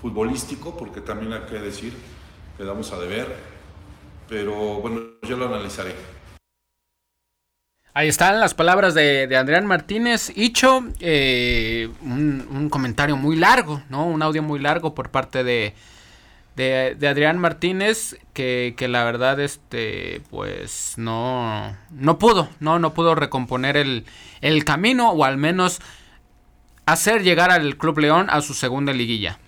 futbolístico, porque también hay que decir, quedamos a deber, pero bueno, yo lo analizaré. Ahí están las palabras de, Adrián Martínez. Hicho, eh, un, comentario muy largo, ¿no? Un audio muy largo por parte de, de, Adrián Martínez, que, que, la verdad, este, pues no, no pudo, ¿no? No pudo recomponer el, el camino, o al menos hacer llegar al Club León a su segunda liguilla.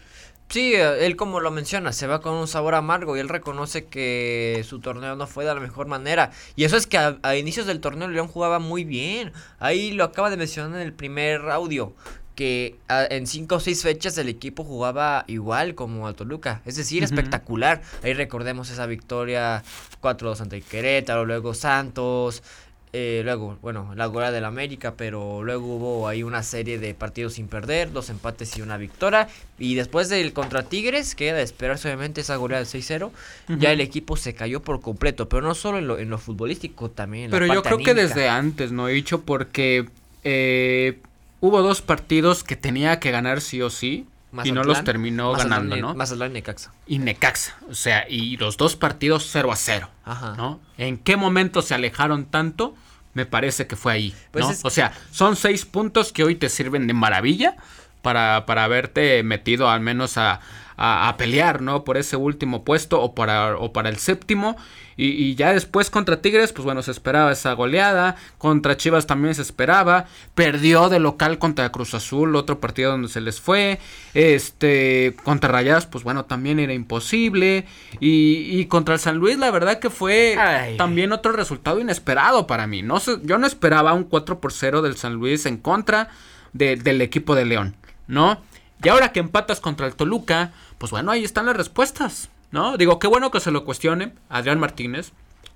Sí, él como lo menciona, se va con un sabor amargo y él reconoce que su torneo no fue de la mejor manera. Y eso es que a, inicios del torneo León jugaba muy bien. Ahí lo acaba de mencionar en el primer audio. Que en cinco o seis fechas el equipo jugaba igual como al Toluca. Es decir, espectacular. Ahí recordemos esa victoria 4-2 ante Querétaro, luego Santos, eh, luego, bueno, la goleada del América, pero luego hubo ahí una serie de partidos sin perder, dos empates y una victoria. Y después del contra Tigres, que era de esperarse obviamente esa goleada del 6-0, ya el equipo se cayó por completo, pero no solo en lo, en lo futbolístico, también en Pero yo creo que desde antes, ¿no? He dicho porque eh, hubo dos partidos que tenía que ganar sí o sí. y no los terminó ganando, ¿no? Mazatlán y Necaxa. Y Necaxa, o sea, y los dos partidos 0 a 0, Ajá. ¿no? ¿En qué momento se alejaron tanto? Me parece que fue ahí, pues ¿no? O sea, son seis puntos que hoy te sirven de maravilla para, para haberte metido al menos a, a, pelear, ¿no? Por ese último puesto o para, o para el séptimo. Y, ya después contra Tigres, pues bueno, se esperaba esa goleada. Contra Chivas también se esperaba. Perdió de local contra Cruz Azul, otro partido donde se les fue. Este, contra Rayadas, pues bueno, también era imposible. Y, contra el San Luis, la verdad que fue también otro resultado inesperado para mí. No yo no esperaba un 4 por 0 del San Luis en contra del equipo de León, ¿no? Y ahora que empatas contra el Toluca, pues bueno, ahí están las respuestas. ¿No? Digo, qué bueno que se lo cuestione Adrián Martínez.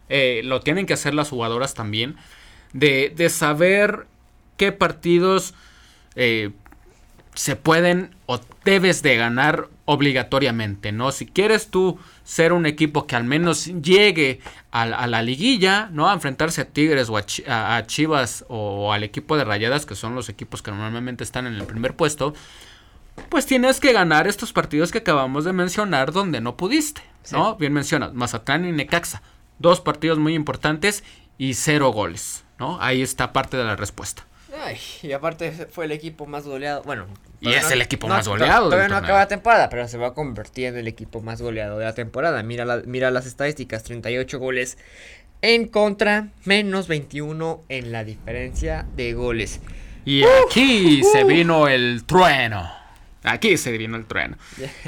Eh, lo tienen que hacer las jugadoras también. De, de saber qué partidos eh, se pueden o debes de ganar obligatoriamente, ¿no? Si quieres tú ser un equipo que al menos llegue a, la liguilla, ¿no? A enfrentarse a Tigres o a, Chivas o al equipo de Rayadas, que son los equipos que normalmente están en el primer puesto, pues tienes que ganar estos partidos que acabamos de mencionar donde no pudiste, ¿no? Bien mencionas, Mazatlán y Necaxa, dos partidos muy importantes y cero goles, ¿no? Ahí está parte de la respuesta. Ay, y aparte fue el equipo más goleado, bueno. Y es el equipo más goleado. Todavía no acaba la temporada, pero se va a convertir en el equipo más goleado de la temporada. Mira, mira las estadísticas, 38 goles en contra, menos 21 en la diferencia de goles. Y aquí se vino el trueno. Aquí se vino el trueno.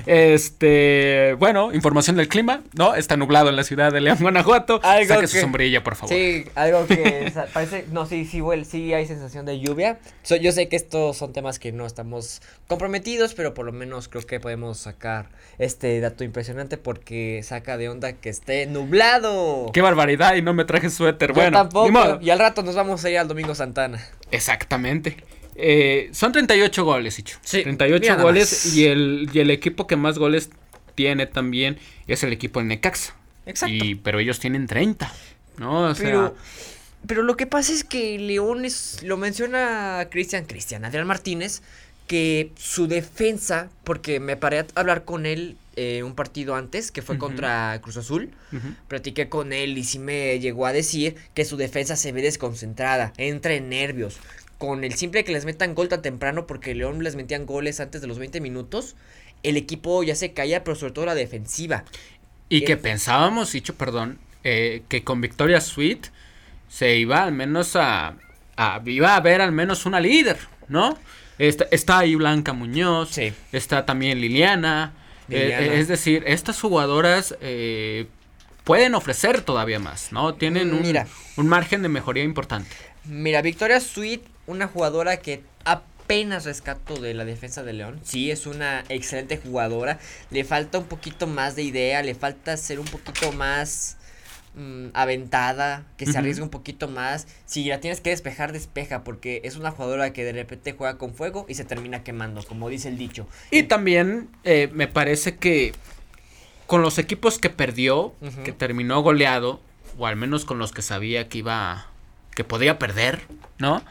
Este, bueno, información del clima, ¿no? Está nublado en la ciudad de León, Guanajuato. Saque su sombrilla, por favor. Sí, algo que parece, no, sí, sí, well, sí hay sensación de lluvia. yo sé que estos son temas que no estamos comprometidos, pero por lo menos creo que podemos sacar este dato impresionante porque saca de onda que esté nublado. Qué barbaridad y no me traje suéter. Yo bueno, tampoco. Y al rato nos vamos a ir al Domingo Santana. Exactamente. Eh, son 38 goles, Hicho. Sí, 38 goles y el, y el equipo que más goles tiene también es el equipo de Necaxa. Exacto. Y, pero ellos tienen 30, ¿no? O pero, pero lo que pasa es que León es, lo menciona Cristian, Cristian, Adrián Martínez, que su defensa, porque me paré a hablar con él eh, un partido antes, que fue contra Cruz Azul. Platiqué con él y sí me llegó a decir que su defensa se ve desconcentrada, entra en nervios, con el simple que les metan gol tan temprano, porque León les metían goles antes de los 20 minutos, el equipo ya se caía, pero sobre todo la defensiva. Y que pensábamos, dicho perdón, eh, que con Victoria Sweet se iba al menos a, iba a haber al menos una líder, ¿no? Está, está ahí Blanca Muñoz, está también Liliana, eh, es decir, estas jugadoras eh, pueden ofrecer todavía más, ¿no? Tienen un, un margen de mejoría importante. Mira, Victoria Sweet una jugadora que apenas rescato de la defensa de León. Sí, es una excelente jugadora. Le falta un poquito más de idea, le falta ser un poquito más mm, aventada, que se arriesgue un poquito más. Si la tienes que despejar, despeja, porque es una jugadora que de repente juega con fuego y se termina quemando, como dice el dicho. Y también eh, me parece que con los equipos que perdió, que terminó goleado, o al menos con los que sabía que iba, que podía perder, ¿no?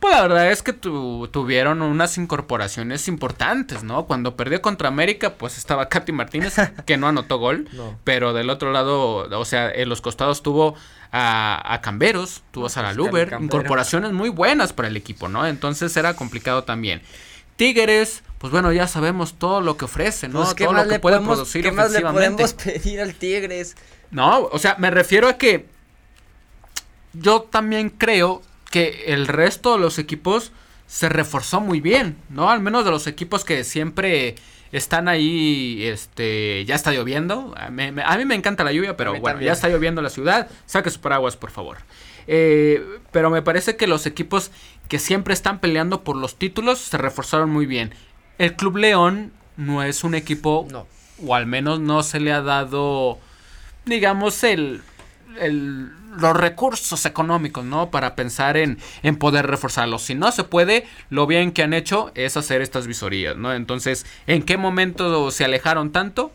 Pues la verdad es que tuvieron unas incorporaciones importantes, ¿no? Cuando perdió contra América, pues estaba (laughs) Katy Martínez, que no anotó gol, pero del otro lado, o sea, en los costados tuvo a, Camberos, tuvo a Sara Luber, incorporaciones muy buenas para el equipo, ¿no? Entonces era complicado también. Tigres, pues bueno, ya sabemos todo lo que ofrece, ¿no? Pues, todo lo que puede producir ¿qué más le podemos (laughs) pedir al Tigres? No, o sea, me refiero a que yo también creo que el resto de los equipos se reforzó muy bien, ¿no? Al menos de los equipos que siempre están ahí, este, ya está lloviendo. A mí, me encanta la lluvia, pero bueno, ya está lloviendo la ciudad. Saque sus paraguas, por favor. Eh, pero me parece que los equipos que siempre están peleando por los títulos se reforzaron muy bien. El Club León no es un equipo, no. o al menos no se le ha dado, digamos, el, el los recursos económicos, ¿no? Para pensar en, en poder reforzarlos. Si no se puede, lo bien que han hecho es hacer estas visorías, ¿no? Entonces, ¿en qué momento se alejaron tanto?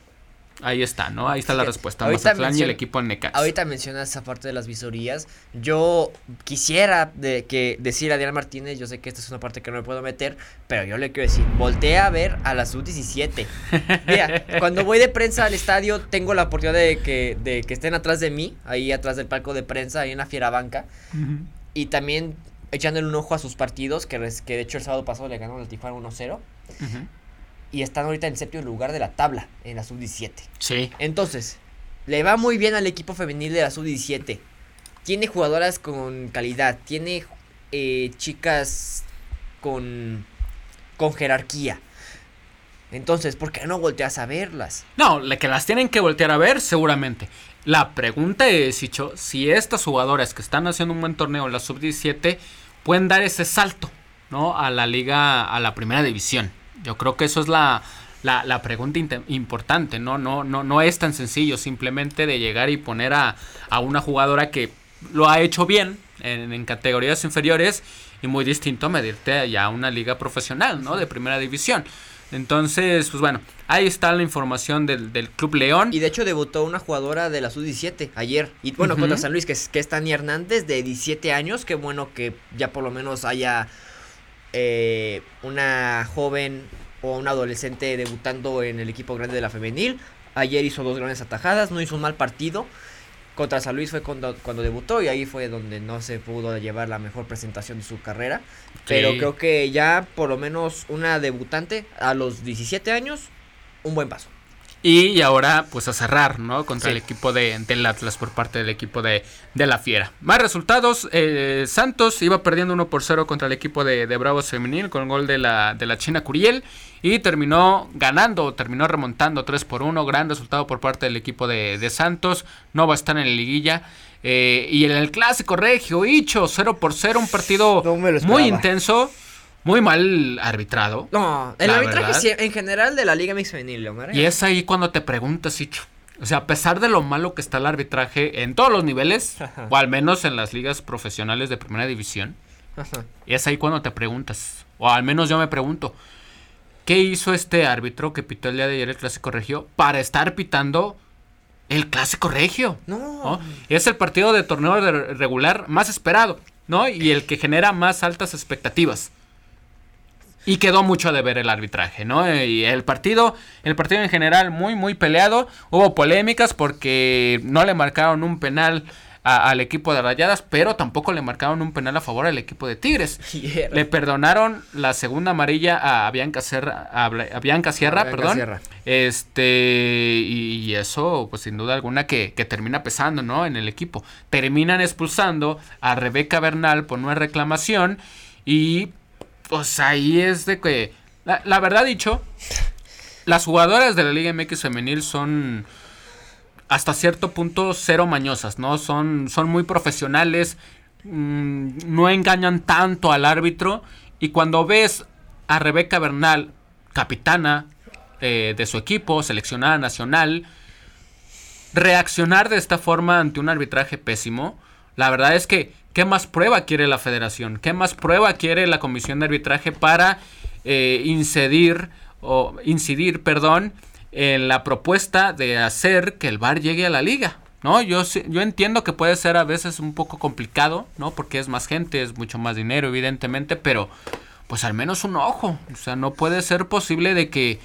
Ahí está, ¿no? Ahí está la respuesta. Mazatlán y el equipo en Necaxa. Ahorita mencionas esa parte de las visorías. Yo quisiera de que decir a Diana Martínez, yo sé que esta es una parte que no me puedo meter, pero yo le quiero decir, voltea a ver a la sub-17. Mira, (laughs) cuando voy de prensa al estadio, tengo la oportunidad de que, de que estén atrás de mí, ahí atrás del palco de prensa, ahí en la fiera banca. Y también echándole un ojo a sus partidos, que, que de hecho el sábado pasado le ganaron al Tijuana 1-0 y están ahorita en séptimo lugar de la tabla en la sub-17. Sí. Entonces, le va muy bien al equipo femenil de la sub-17. Tiene jugadoras con calidad, tiene eh, chicas con, con jerarquía. Entonces, ¿por qué no volteas a verlas? No, que las tienen que voltear a ver, seguramente. La pregunta es, Hicho, si estas jugadoras que están haciendo un buen torneo en la sub-17 pueden dar ese salto, ¿no? A la liga, a la primera división. Yo creo que eso es la, la, pregunta importante, ¿no? No, no, no es tan sencillo simplemente de llegar y poner a, a una jugadora que lo ha hecho bien en, en, categorías inferiores y muy distinto a medirte ya a una liga profesional, ¿no? De primera división. Entonces, pues bueno, ahí está la información del, del Club León. Y de hecho debutó una jugadora de la sub-17 ayer. Y bueno, contra San Luis, que es, que es Tani Hernández, de 17 años. Qué bueno que ya por lo menos haya eh, una joven o un adolescente debutando en el equipo grande de la femenil. Ayer hizo dos grandes atajadas, no hizo un mal partido. Contra San Luis fue cuando, cuando debutó y ahí fue donde no se pudo llevar la mejor presentación de su carrera. Pero creo que ya por lo menos una debutante a los 17 años, un buen paso. Y ahora, pues a cerrar, ¿no? Contra el equipo de, del Atlas por parte del equipo de, de la Fiera. Más resultados: eh, Santos iba perdiendo 1 por 0 contra el equipo de, de Bravos Femenil con gol de la, de la China Curiel. Y terminó ganando, terminó remontando 3 por 1. Gran resultado por parte del equipo de, de Santos. No va a estar en la liguilla. Eh, y en el clásico regio, Hicho, 0 por 0. Un partido muy intenso. Muy mal arbitrado. No, el arbitraje en general de la Liga Mix Femenil, Y es ahí cuando te preguntas, Hicho. O sea, a pesar de lo malo que está el arbitraje en todos los niveles, o al menos en las ligas profesionales de primera división, y es ahí cuando te preguntas, o al menos yo me pregunto, ¿qué hizo este árbitro que pitó el día de ayer el Clásico Regio para estar pitando el Clásico Regio? No. Es el partido de torneo regular más esperado, ¿no? Y el que genera más altas expectativas. Y quedó mucho a deber el arbitraje, ¿no? Y el partido, el partido en general muy, muy peleado. Hubo polémicas porque no le marcaron un penal al equipo de Rayadas, pero tampoco le marcaron un penal a favor al equipo de Tigres. (laughs) Le perdonaron la segunda amarilla a Bianca, Serra, a, Bianca Sierra, perdón. Este, y, eso, pues sin duda alguna que, que, termina pesando, ¿no? En el equipo. Terminan expulsando a Rebeca Bernal por una reclamación y pues ahí es de que, la, verdad dicho, las jugadoras de la Liga MX femenil son hasta cierto punto cero mañosas, ¿no? Son, son muy profesionales, mm, no engañan tanto al árbitro y cuando ves a Rebeca Bernal, capitana eh, de su equipo, seleccionada nacional, reaccionar de esta forma ante un arbitraje pésimo, la verdad es que ¿Qué más prueba quiere la federación? ¿Qué más prueba quiere la comisión de arbitraje para eh, incidir, o, incidir perdón, en la propuesta de hacer que el VAR llegue a la liga? ¿no? Yo, yo entiendo que puede ser a veces un poco complicado, ¿no? Porque es más gente, es mucho más dinero, evidentemente, pero pues al menos un ojo. O sea, no puede ser posible de que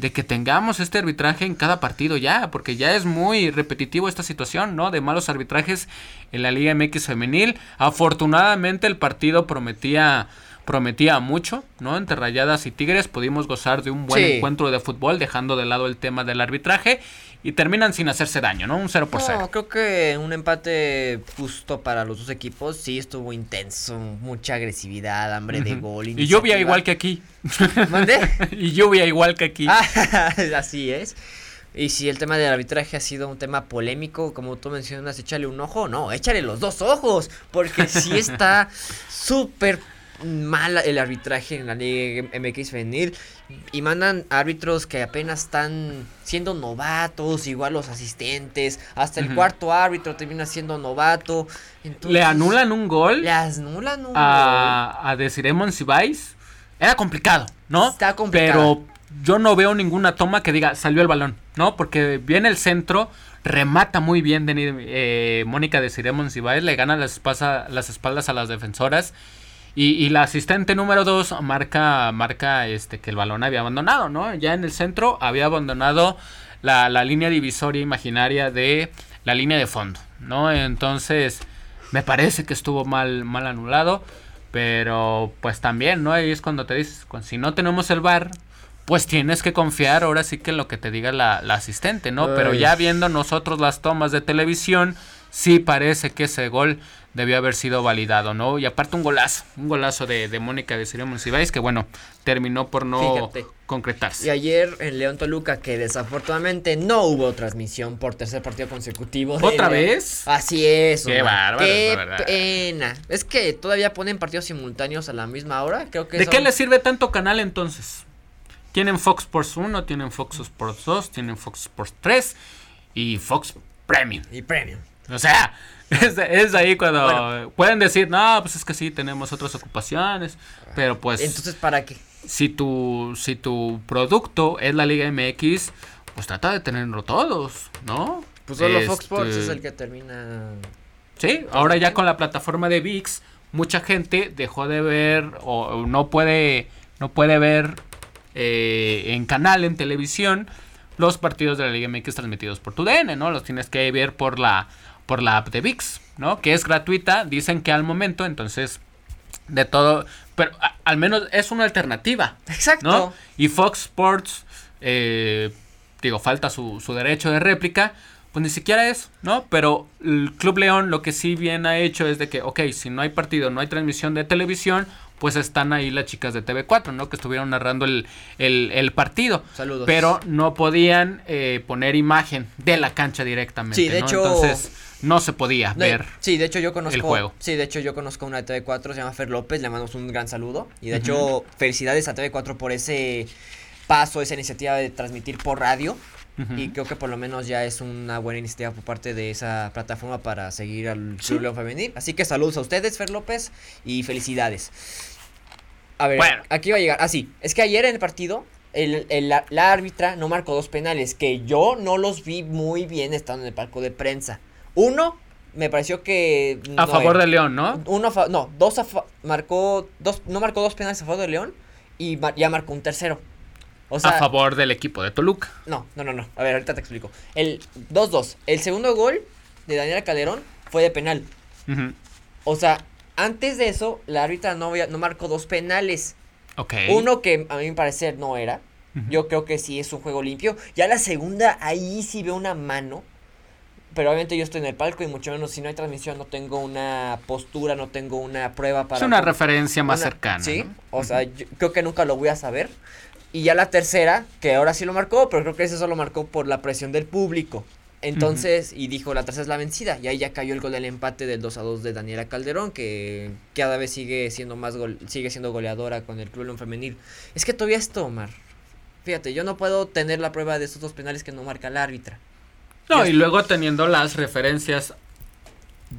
de que tengamos este arbitraje en cada partido ya, porque ya es muy repetitivo esta situación, ¿no? De malos arbitrajes en la Liga MX femenil. Afortunadamente el partido prometía prometía mucho, ¿no? Entre Rayadas y Tigres pudimos gozar de un buen encuentro de fútbol, dejando de lado el tema del arbitraje y terminan sin hacerse daño, ¿no? Un 0 por 0. No, creo que un empate justo para los dos equipos sí estuvo intenso, mucha agresividad, hambre de gol. Y lluvia igual que aquí. (laughs) ¿Mande? (laughs) y lluvia igual que aquí. Ah, (laughs) así es. Y si el tema del arbitraje ha sido un tema polémico, como tú mencionas, échale un ojo, no, échale los dos ojos, porque sí está súper mal el arbitraje en la Liga MX femenil y mandan árbitros que apenas están siendo novatos, igual los asistentes, hasta el cuarto árbitro termina siendo novato. le anulan un gol. Le anulan un a, gol. A Desiree Monsiváis. Era complicado, ¿no? Está complicado. Pero yo no veo ninguna toma que diga salió el balón, ¿no? Porque viene el centro, remata muy bien de, eh, Mónica Desiree Monsiváis, le gana las, las espaldas a las defensoras y, la asistente número 2 marca, marca este, que el balón había abandonado, ¿no? Ya en el centro había abandonado la, línea divisoria imaginaria de la línea de fondo, ¿no? Entonces, me parece que estuvo mal, mal anulado. Pero pues también, ¿no? Ahí es cuando te dices, si no tenemos el bar, pues tienes que confiar ahora sí que en lo que te diga la, asistente, ¿no? Pero ya viendo nosotros las tomas de televisión, sí parece que ese gol debió haber sido validado, ¿no? Y aparte un golazo, un golazo de, de Mónica de Sirio Monsiváis que bueno, terminó por no concretarse. Y ayer en León Toluca, que desafortunadamente no hubo transmisión por tercer partido consecutivo. ¿Otra vez? Así es. Qué bárbaro. Qué pena. Es que todavía ponen partidos simultáneos a la misma hora, creo que ¿De qué les sirve tanto canal entonces? Tienen Fox Sports 1, tienen Fox Sports 2, tienen Fox Sports 3 y Fox Premium. Y Premium. O sea, (laughs) es, ahí cuando pueden decir, no, pues es que sí, tenemos otras ocupaciones, pero pues... Entonces, ¿para qué? Si tu, si tu producto es la Liga MX, pues trata de tenerlo todos, ¿no? Pues solo Fox Sports es este, el que termina... Sí, ahora ya con la plataforma de VIX, mucha gente dejó de ver o no puede, no puede ver eh, en canal, en televisión, los partidos de la Liga MX transmitidos por tu DN, ¿no? Los tienes que ver por la por la app de VIX, ¿no? Que es gratuita, dicen que al momento, entonces, de todo, pero al menos es una alternativa. Exacto. ¿no? Y Fox Sports, eh, digo, falta su, su derecho de réplica, pues ni siquiera es, ¿no? Pero el Club León lo que sí bien ha hecho es de que, ok, si no hay partido, no hay transmisión de televisión, pues están ahí las chicas de TV4, ¿no? Que estuvieron narrando el, el, partido. Saludos. Pero no podían eh, poner imagen de la cancha directamente. Sí, de hecho. Entonces no se podía ver. Sí, de hecho yo conozco el juego. Sí, de hecho yo conozco una de TV4, se llama Fer López, le mandamos un gran saludo y de hecho felicidades a TV4 por ese paso, esa iniciativa de transmitir por radio. Y creo que por lo menos ya es una buena iniciativa por parte de esa plataforma para seguir al Club León Femenil. Así que saludos a ustedes, Fer López, y felicidades. A ver, aquí va a llegar. Ah, sí. Es que ayer en el partido, el, la, la, árbitra no marcó dos penales, que yo no los vi muy bien estando en el palco de prensa. Uno, me pareció que. a favor de León, ¿no? Uno, no, dos marcó. Dos, no marcó dos penales a favor de León y ya marcó un tercero. O sea, a favor del equipo de Toluca. No, no, no, no. A ver, ahorita te explico. El 2-2. El segundo gol de Daniela Calderón fue de penal. O sea, antes de eso, la árbitra no, no marcó dos penales. Uno que a mi parecer no era. Yo creo que sí es un juego limpio. Ya la segunda, ahí sí veo una mano pero obviamente yo estoy en el palco y mucho menos si no hay transmisión no tengo una postura, no tengo una prueba para... Es una referencia más cercana. Sí, o sea, yo creo que nunca lo voy a saber. Y ya la tercera, que ahora sí lo marcó, pero creo que ese solo marcó por la presión del público. Entonces, y dijo, la tercera es la vencida. Y ahí ya cayó el gol del empate del 2 a 2 de Daniela Calderón, que cada vez sigue siendo más gol, sigue siendo goleadora con el Club León Femenil. Es que todavía esto, Omar. Fíjate, yo no puedo tener la prueba de estos dos penales que no marca el árbitra. No, y luego teniendo las referencias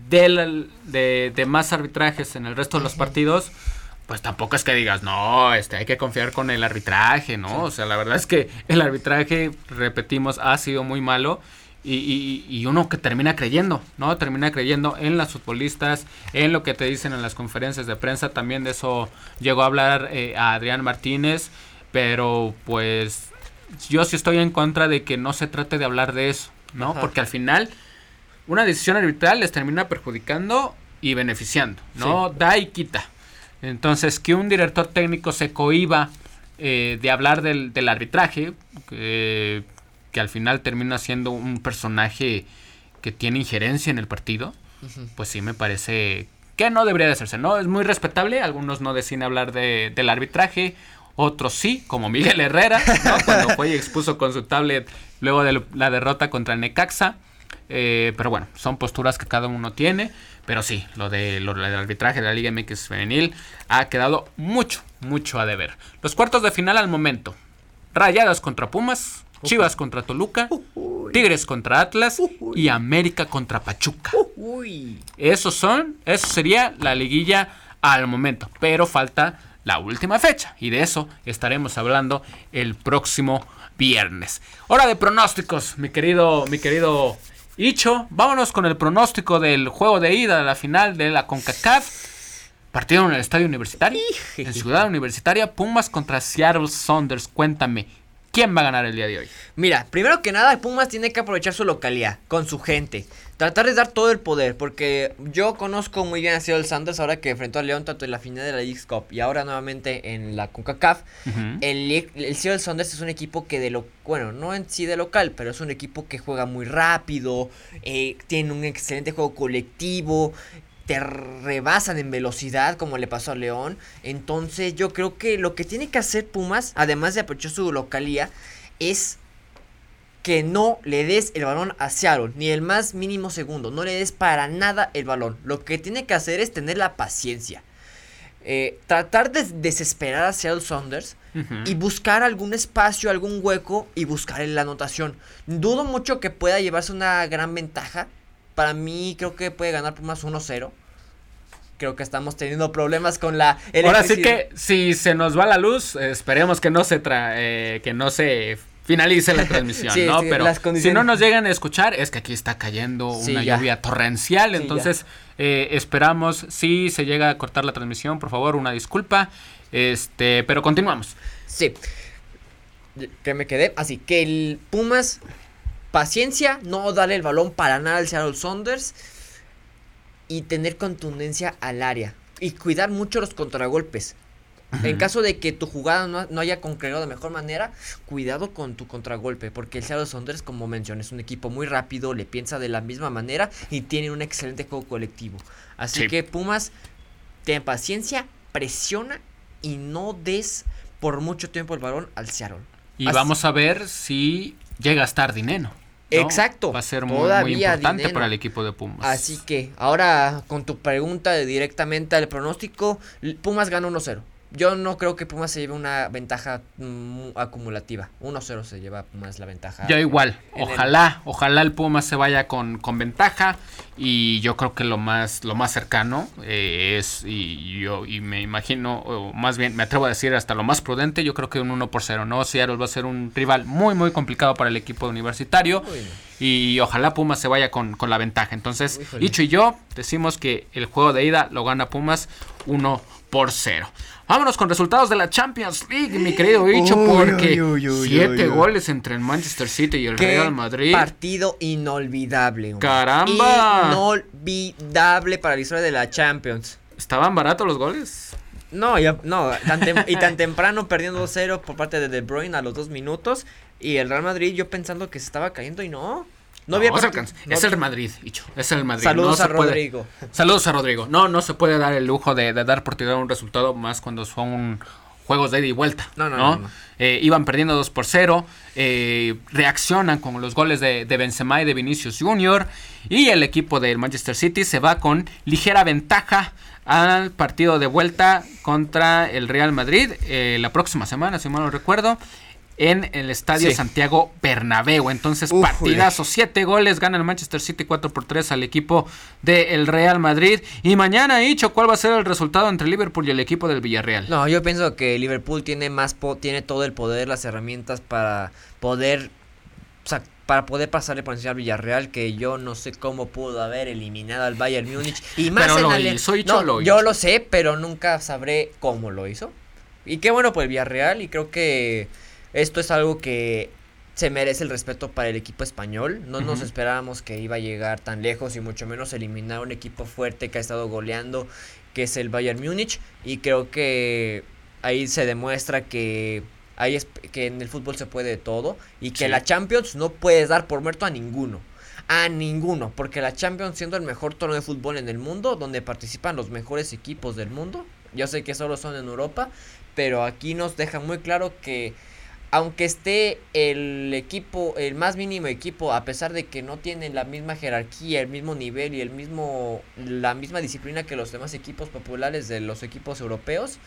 de, de, más arbitrajes en el resto de los partidos, pues tampoco es que digas, no, este, hay que confiar con el arbitraje, ¿no? O sea, la verdad es que el arbitraje, repetimos, ha sido muy malo. y, uno que termina creyendo, ¿no? Termina creyendo en las futbolistas, en lo que te dicen en las conferencias de prensa. También de eso llegó a hablar eh, a Adrián Martínez, pero pues yo sí estoy en contra de que no se trate de hablar de eso, ¿no? Porque al final una decisión arbitral les termina perjudicando y beneficiando, ¿no? Da y quita. Entonces, que un director técnico se cohiba eh, de hablar del, del arbitraje, que al final termina siendo un personaje que tiene injerencia en el partido, pues sí me parece que no debería de hacerse, ¿no? Es muy respetable, algunos no deciden hablar de, del arbitraje, otros sí, como Miguel Herrera, ¿no? (laughs) cuando fue y expuso con su tablet luego de la derrota contra Necaxa. Eh, pero bueno, son posturas que cada uno tiene. Pero sí, lo, de, lo del arbitraje de la Liga MX femenil ha quedado mucho, mucho a deber. Los cuartos de final al momento. Rayadas contra Pumas, Chivas contra Toluca, Tigres contra Atlas y América contra Pachuca. Esos son, eso sería la liguilla al momento, pero falta la última fecha y de eso estaremos hablando el próximo viernes. Hora de pronósticos, mi querido, mi querido Icho, vámonos con el pronóstico del juego de ida de la final de la CONCACAF. Partido en el estadio universitario, en Ciudad Universitaria, Pumas contra Seattle Saunders. Cuéntame, ¿quién va a ganar el día de hoy? Mira, primero que nada, Pumas tiene que aprovechar su localidad, con su gente. Tratar de dar todo el poder, porque yo conozco muy bien a Seattle Sanders ahora que enfrentó a León tanto en la final de la League Cup y ahora nuevamente en la CONCACAF. El, el Seattle Sanders es un equipo que de lo bueno, no en sí de local, pero es un equipo que juega muy rápido, eh, tiene un excelente juego colectivo, te rebasan en velocidad como le pasó a León. Entonces yo creo que lo que tiene que hacer Pumas, además de aprovechar su localía, es que no le des el balón a Seattle, ni el más mínimo segundo, no le des para nada el balón. Lo que tiene que hacer es tener la paciencia. Eh, tratar de desesperar a Seattle Saunders y buscar algún espacio, algún hueco y buscar en la anotación. Dudo mucho que pueda llevarse una gran ventaja. Para mí creo que puede ganar por más 1-0. Creo que estamos teniendo problemas con la Ahora sí que si se nos va la luz, esperemos que no se tra eh, que no se finalice la (laughs) transmisión, ¿no? Pero si no nos llegan a escuchar, es que aquí está cayendo una lluvia torrencial, entonces eh, esperamos, si se llega a cortar la transmisión, por favor, una disculpa, este, pero continuamos. Sí, que me quedé, así que el Pumas, paciencia, no darle el balón para nada al Seattle Saunders y tener contundencia al área y cuidar mucho los contragolpes. En caso de que tu jugada no, haya concretado de mejor manera, cuidado con tu contragolpe, porque el Seattle Saunders, como mencioné, es un equipo muy rápido, le piensa de la misma manera y tiene un excelente juego colectivo. Así que Pumas, ten paciencia, presiona y no des por mucho tiempo el balón al Seattle. Y vamos a ver si llega a estar dinero. Exacto. Va a ser muy, importante para el equipo de Pumas. Así que ahora con tu pregunta de directamente al pronóstico, Pumas gana 1-0. Yo no creo que Pumas se lleve una ventaja mm, acumulativa. 1-0 se lleva Pumas la ventaja. Yo igual. Ojalá, ojalá el Pumas se vaya con, con ventaja. Y yo creo que lo más, lo más cercano eh, es, y yo y me imagino, o más bien me atrevo a decir hasta lo más prudente, yo creo que un 1 por 0, ¿no? Seattle va a ser un rival muy, muy complicado para el equipo universitario. Y ojalá Pumas se vaya con, con la ventaja. Entonces, Icho y yo decimos que el juego de ida lo gana Pumas 1 por 0. Vámonos con resultados de la Champions League, mi querido bicho, porque siete goles entre el Manchester City y el Real Madrid. Partido inolvidable. Caramba. Inolvidable para la historia de la Champions. ¿Estaban baratos los goles? No, no, y tan temprano perdiendo 2-0 por parte de De Bruyne a los dos minutos. Y el Real Madrid yo pensando que se estaba cayendo y no. No, había Es el Madrid, dicho. Es el Madrid. Saludos a Rodrigo. Saludos a Rodrigo. No, no se puede dar el lujo de, dar por tirar un resultado más cuando son juegos de ida y vuelta. No, no, no. Eh, iban perdiendo 2 por 0. Eh, reaccionan con los goles de, de, Benzema y de Vinicius Jr. Y el equipo del Manchester City se va con ligera ventaja al partido de vuelta contra el Real Madrid eh, la próxima semana, si mal no recuerdo en el estadio Santiago Bernabéu. Entonces, partidazo, siete goles, gana el Manchester City 4 por 3 al equipo del Real Madrid. Y mañana, dicho, ¿cuál va a ser el resultado entre Liverpool y el equipo del Villarreal? No, yo pienso que Liverpool tiene más tiene todo el poder, las herramientas para poder para poder pasarle por encima al Villarreal, que yo no sé cómo pudo haber eliminado al Bayern Múnich. Y más Pero en lo Ale- hizo, y No, lo yo hizo. lo sé, pero nunca sabré cómo lo hizo. Y qué bueno por el Villarreal, y creo que esto es algo que se merece el respeto para el equipo español. No nos esperábamos que iba a llegar tan lejos y mucho menos eliminar un equipo fuerte que ha estado goleando, que es el Bayern Múnich. Y creo que ahí se demuestra que, es, que en el fútbol se puede de todo y que Sí. la Champions no puedes dar por muerto a ninguno. A ninguno, porque la Champions siendo el mejor torneo de fútbol en el mundo, donde participan los mejores equipos del mundo. Yo sé que solo son en Europa, pero aquí nos deja muy claro que aunque esté el equipo, el más mínimo equipo, a pesar de que no tienen la misma jerarquía, el mismo nivel y el mismo, la misma disciplina que los demás equipos populares de los equipos europeos,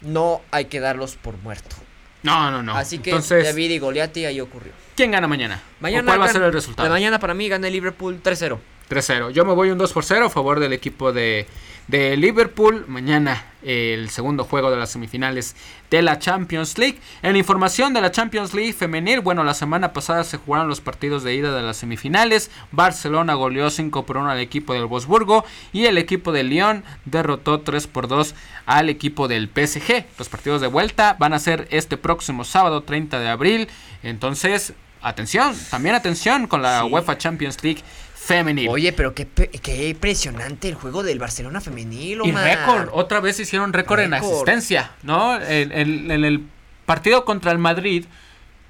no hay que darlos por muerto. No, no, no. Así que Entonces, David y Goliati ahí ocurrió. ¿quién gana mañana? ¿O Mañana ¿Cuál va a ser el resultado? De mañana para mí gana el Liverpool 3-0. 3-0. Yo me voy un 2 por 0 a favor del equipo de, de Liverpool. Mañana el segundo juego de las semifinales de la Champions League. En información de la Champions League femenil, bueno, la semana pasada se jugaron los partidos de ida de las semifinales. Barcelona goleó 5 por 1 al equipo del Wolfsburgo y el equipo de Lyon derrotó 3 por 2 al equipo del PSG. Los partidos de vuelta van a ser este próximo sábado 30 de abril. Entonces, atención, también atención con la Sí. UEFA Champions League femenil. Oye, pero qué, qué impresionante el juego del Barcelona femenil, Y Omar. récord, otra vez hicieron récord en asistencia, ¿no? En, en- en el partido contra el Madrid,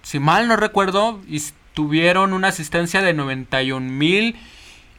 si mal no recuerdo, tuvieron una asistencia de 91 mil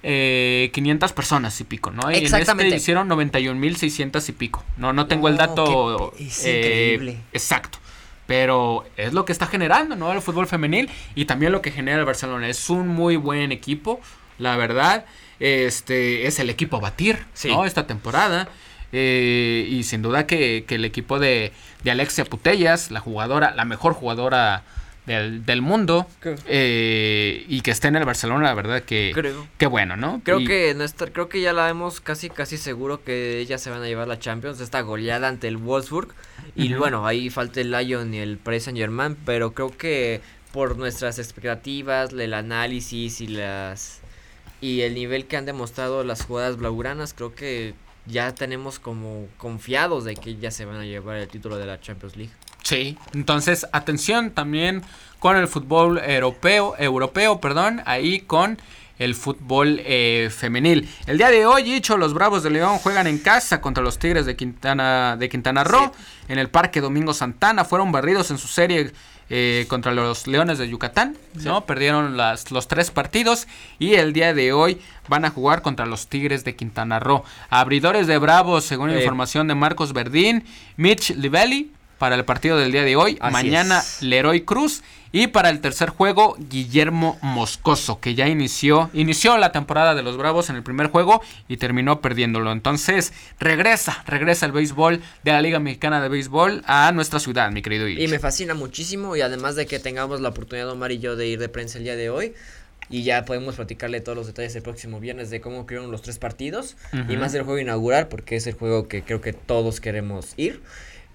eh, 500 personas y pico, ¿no? Y en Exactamente. este hicieron 91 mil 600 y pico. No, no tengo el dato qué- es eh, increíble. exacto. Pero es lo que está generando, ¿no? El fútbol femenil y también lo que genera el Barcelona. Es un muy buen equipo, la verdad. Este es el equipo a batir, Sí. ¿no? Esta temporada. Eh, y sin duda que, que el equipo de, de Alexia Putellas, la jugadora, la mejor jugadora del, del mundo, eh, y que esté en el Barcelona, la verdad que, Creo. que bueno, ¿no? Creo Y- que nuestra, creo que ya la vemos casi casi seguro que ellas se van a llevar la Champions, esta goleada ante el Wolfsburg. Y bueno, ahí falta el Lyon y el Paris Saint Germain, pero creo que por nuestras expectativas, el análisis y las y el nivel que han demostrado las jugadas blaugranas, creo que ya tenemos como confiados de que ya se van a llevar el título de la Champions League. Sí, entonces atención también con el fútbol europeo, europeo, perdón, ahí con el fútbol eh, femenil. El día de hoy, dicho, los Bravos de León juegan en casa contra los Tigres de Quintana, de Quintana Roo en el Parque Domingo Santana. Fueron barridos en su serie eh, contra los Leones de Yucatán, ¿no? Perdieron las, los tres partidos y el día de hoy van a jugar contra los Tigres de Quintana Roo. Abridores de Bravos, según Eh. información de Marcos Verdín, Mitch Livelli para el partido del día de hoy. Así Mañana es. Leroy Cruz. Y para el tercer juego, Guillermo Moscoso, que ya inició, inició la temporada de los Bravos en el primer juego y terminó perdiéndolo. Entonces, regresa, regresa el béisbol de la Liga Mexicana de Béisbol a nuestra ciudad, mi querido. Y me fascina muchísimo y además de que tengamos la oportunidad Omar y yo de ir de prensa el día de hoy y ya podemos platicarle todos los detalles el próximo viernes de cómo quedaron los tres partidos y más del juego inaugural porque es el juego que creo que todos queremos ir.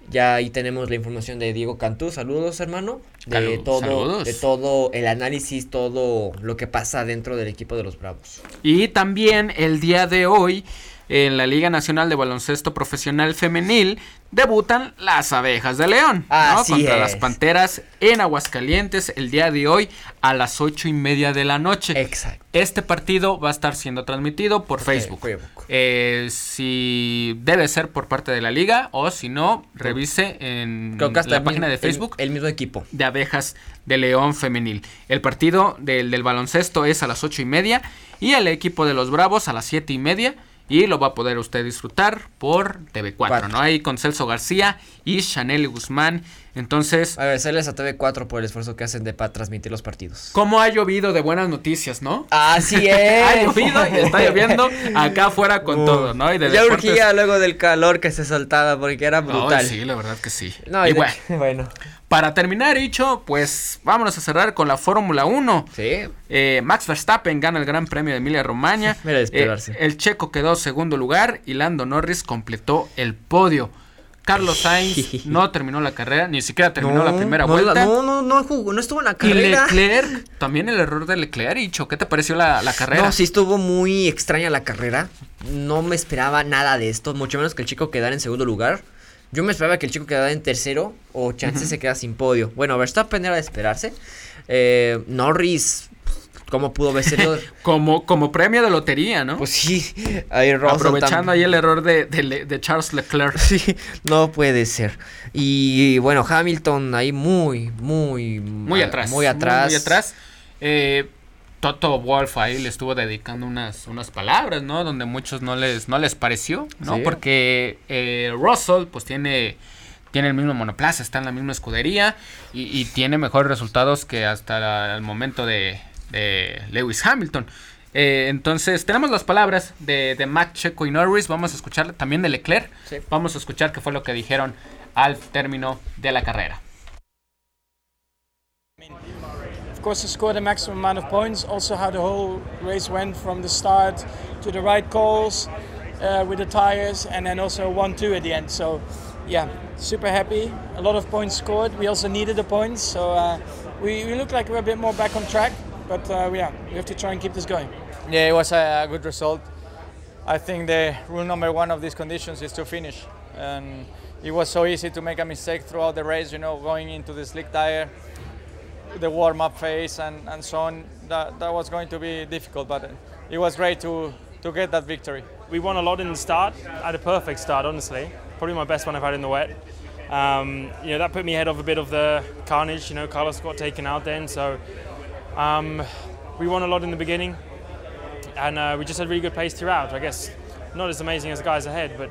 Ya ahí tenemos la información de Diego Cantú, saludos hermano, de todo saludos. de todo el análisis, todo lo que pasa dentro del equipo de los Bravos. Y también el día de hoy, en la Liga Nacional de Baloncesto Profesional Femenil, debutan las abejas de León. ¿no? Así Contra es. las Panteras en Aguascalientes el día de hoy a las ocho y media de la noche. Exacto. Este partido va a estar siendo transmitido por Facebook. Facebook. Eh, si debe ser por parte de la liga o si no, revise en Creo que hasta la página mismo- de Facebook el, el mismo equipo. de abejas de León femenil. El partido del, del baloncesto es a las ocho y media y el equipo de los Bravos a las siete y media. Y lo va a poder usted disfrutar por TV4, Cuatro. ¿no? Ahí con Celso García y Chanel Guzmán. Entonces, Agradecerles a TV4 por el esfuerzo que hacen de para transmitir los partidos. ¿cómo ha llovido de buenas noticias, no? Así (laughs) ha es. llovido y está lloviendo acá afuera con todo, ¿no? Y de ya deportes- urgía luego del calor que se soltaba porque era brutal. sí, la verdad que sí. No, y de- bueno, (laughs) bueno. para terminar, dicho, pues vámonos a cerrar con la Fórmula 1. Sí. Eh, Max Verstappen gana el Gran Premio de Emilia Romagna. (laughs) Era de esperarse. Eh, el checo quedó segundo lugar y Lando Norris completó el podio. Carlos Sainz (laughs) no terminó la carrera, ni siquiera terminó la primera vuelta. no, no, no jugó, no estuvo en la carrera. Y Leclerc, (laughs) también el error de Leclerc, Icho, ¿qué te pareció la, la, carrera? No, sí estuvo muy extraña la carrera. No me esperaba nada de esto, mucho menos que el chico quedara en segundo lugar. Yo me esperaba que el chico quedara en tercero o chance se queda sin podio. Bueno, Verstappen era de esperarse. Eh, Norris ¿Cómo pudo haber sido? (laughs) como, como premio de lotería, ¿no? Pues sí. Aprovechando ahí el error de, Charles Leclerc. (laughs) Sí, no puede ser. Y bueno, Hamilton ahí muy, muy... Muy atrás. Muy atrás. Muy, atrás. Eh, Toto Wolf ahí le estuvo dedicando unas, unas palabras, ¿no? Donde muchos no les, no les pareció, ¿no? Porque eh, Russell pues tiene tiene el mismo monoplaza, está en la misma escudería y, tiene mejores resultados que hasta el momento de, Lewis Hamilton. Eh, entonces, tenemos las palabras de, de Mac Checo y Norris. Vamos a escuchar también de Leclerc. Vamos a escuchar qué fue lo que dijeron al término de la carrera. Of course, I scored the maximum amount of points. Also, how the whole race went from the start to the right calls uh, with the tires, and then also 1 2 at the end. So, yeah, super happy. A lot of points scored. We also needed the points, so uh, we, we look like we're a bit more back on track. But uh, yeah, we have to try and keep this going. Yeah, it was a good result. I think the rule number one of these conditions is to finish, and it was so easy to make a mistake throughout the race. You know, going into the slick tire, the warm-up phase, and, and so on. That that was going to be difficult, but it was great to to get that victory. We won a lot in the start. I had a perfect start, honestly. Probably my best one I've had in the wet. Um, you know, that put me ahead of a bit of the carnage. You know, Carlos got taken out then, so um, we won a lot in the beginning, and uh, we just had really good pace throughout. I guess not as amazing as the guys ahead, but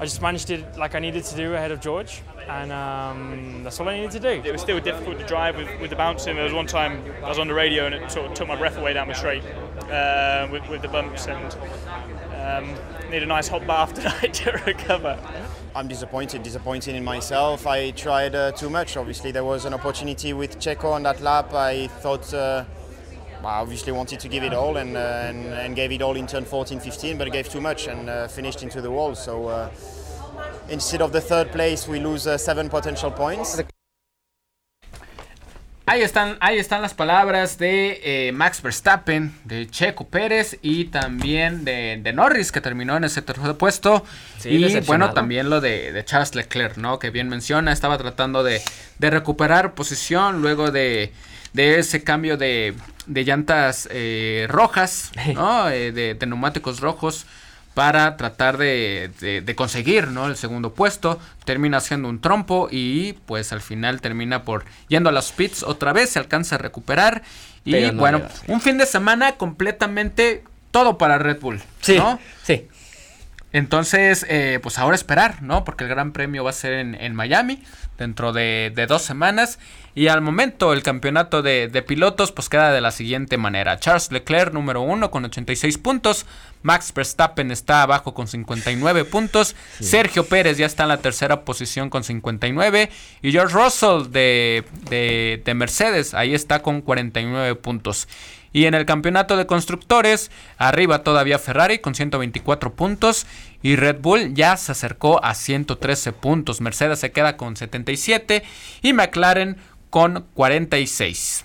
I just managed it like I needed to do ahead of George, and um, that's all I needed to do. It was still difficult to drive with, with the bouncing. There was one time I was on the radio and it sort of took my breath away down the straight uh, with, with the bumps, and um, need a nice hot bath (laughs) tonight to recover. I'm disappointed, disappointed in myself. I tried uh, too much. Obviously, there was an opportunity with Checo on that lap. I thought, uh, I obviously wanted to give it all and, uh, and, and, gave it all in turn 14, 15, but I gave too much and uh, finished into the wall. So uh, instead of the third place, we lose uh, seven potential points. Ahí están, ahí están las palabras de eh, Max Verstappen, de Checo Pérez y también de, Norris, que terminó en ese tercer puesto. y bueno, también lo de, Charles Leclerc, ¿no? Que bien menciona, estaba tratando de, recuperar posición luego de, ese cambio de, llantas eh, rojas, (laughs) ¿no? Eh, de neumáticos rojos para tratar de, conseguir ¿no? el segundo puesto. Termina siendo un trompo y pues al final termina por yendo a los pits otra vez, se alcanza a recuperar. Y bueno, un fin de semana completamente todo para Red Bull. Sí, ¿no? sí. Entonces, eh, pues ahora esperar, ¿no? Porque el Gran Premio va a ser en, Miami dentro de, dos semanas. Y al momento el campeonato de, pilotos pues queda de la siguiente manera. Charles Leclerc número uno con 86 puntos. Max Verstappen está abajo con 59 puntos. Sergio Pérez ya está en la tercera posición con 59. Y George Russell de, de Mercedes ahí está con 49 puntos. Y en el campeonato de constructores, arriba todavía Ferrari con 124 puntos y Red Bull ya se acercó a 113 puntos. Mercedes se queda con 77 y McLaren con 46.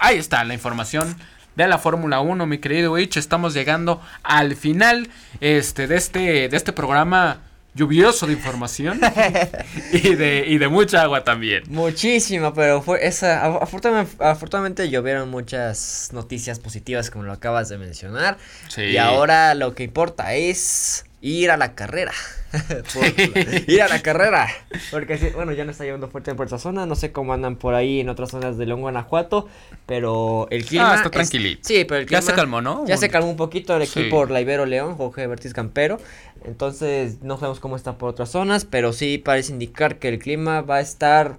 Ahí está la información de la Fórmula 1, mi querido Witch. Estamos llegando al final este, de, este, de este programa lluvioso de información (laughs) y, de, y de mucha agua también. Muchísima, pero fue esa. Afortunadamente, afortunadamente llovieron muchas noticias positivas, como lo acabas de mencionar. Y ahora lo que importa es ir a la carrera. (laughs) (laughs) ir a la carrera. Porque bueno, ya no está lloviendo fuerte por esa zona. No sé cómo andan por ahí en otras zonas de León, Guanajuato. Pero el clima. Ah, está tranquilito. sí, pero el clima. Ya se calmó, ¿no? Ya se calmó un poquito el equipo por la Ibero León, Jorge Bertiz Campero. Entonces, no sabemos cómo está por otras zonas. Pero sí parece indicar que el clima va a estar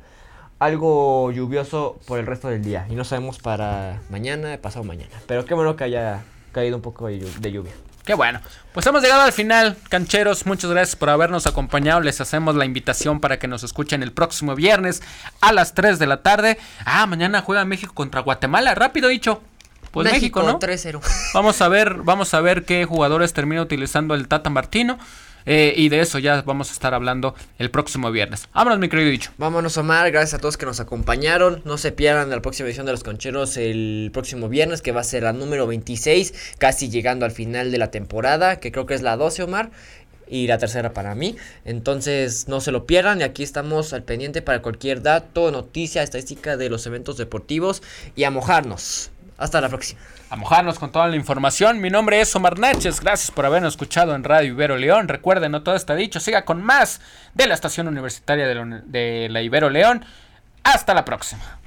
algo lluvioso por el resto del día. Y no sabemos para mañana, pasado mañana. Pero qué bueno que haya caído un poco de lluvia. Qué bueno. Pues hemos llegado al final, cancheros. Muchas gracias por habernos acompañado. Les hacemos la invitación para que nos escuchen el próximo viernes a las 3 de la tarde. Ah, mañana juega México contra Guatemala. Rápido dicho. Pues México, ¿no? 3-0. (laughs) Vamos a ver, vamos a ver qué jugadores termina utilizando el Tata Martino. Eh, y de eso ya vamos a estar hablando el próximo viernes. Vámonos, mi querido dicho. Vámonos, Omar. Gracias a todos que nos acompañaron. No se pierdan la próxima edición de Los Concheros el próximo viernes, que va a ser la número 26, casi llegando al final de la temporada, que creo que es la 12, Omar y la tercera para mí. Entonces no se lo pierdan y aquí estamos al pendiente para cualquier dato, noticia, estadística de los eventos deportivos y a mojarnos. Hasta la próxima. A mojarnos con toda la información. Mi nombre es Omar Náchez. Gracias por habernos escuchado en Radio Ibero León. Recuerden, no todo está dicho. Siga con más de la estación universitaria de la Ibero León. Hasta la próxima.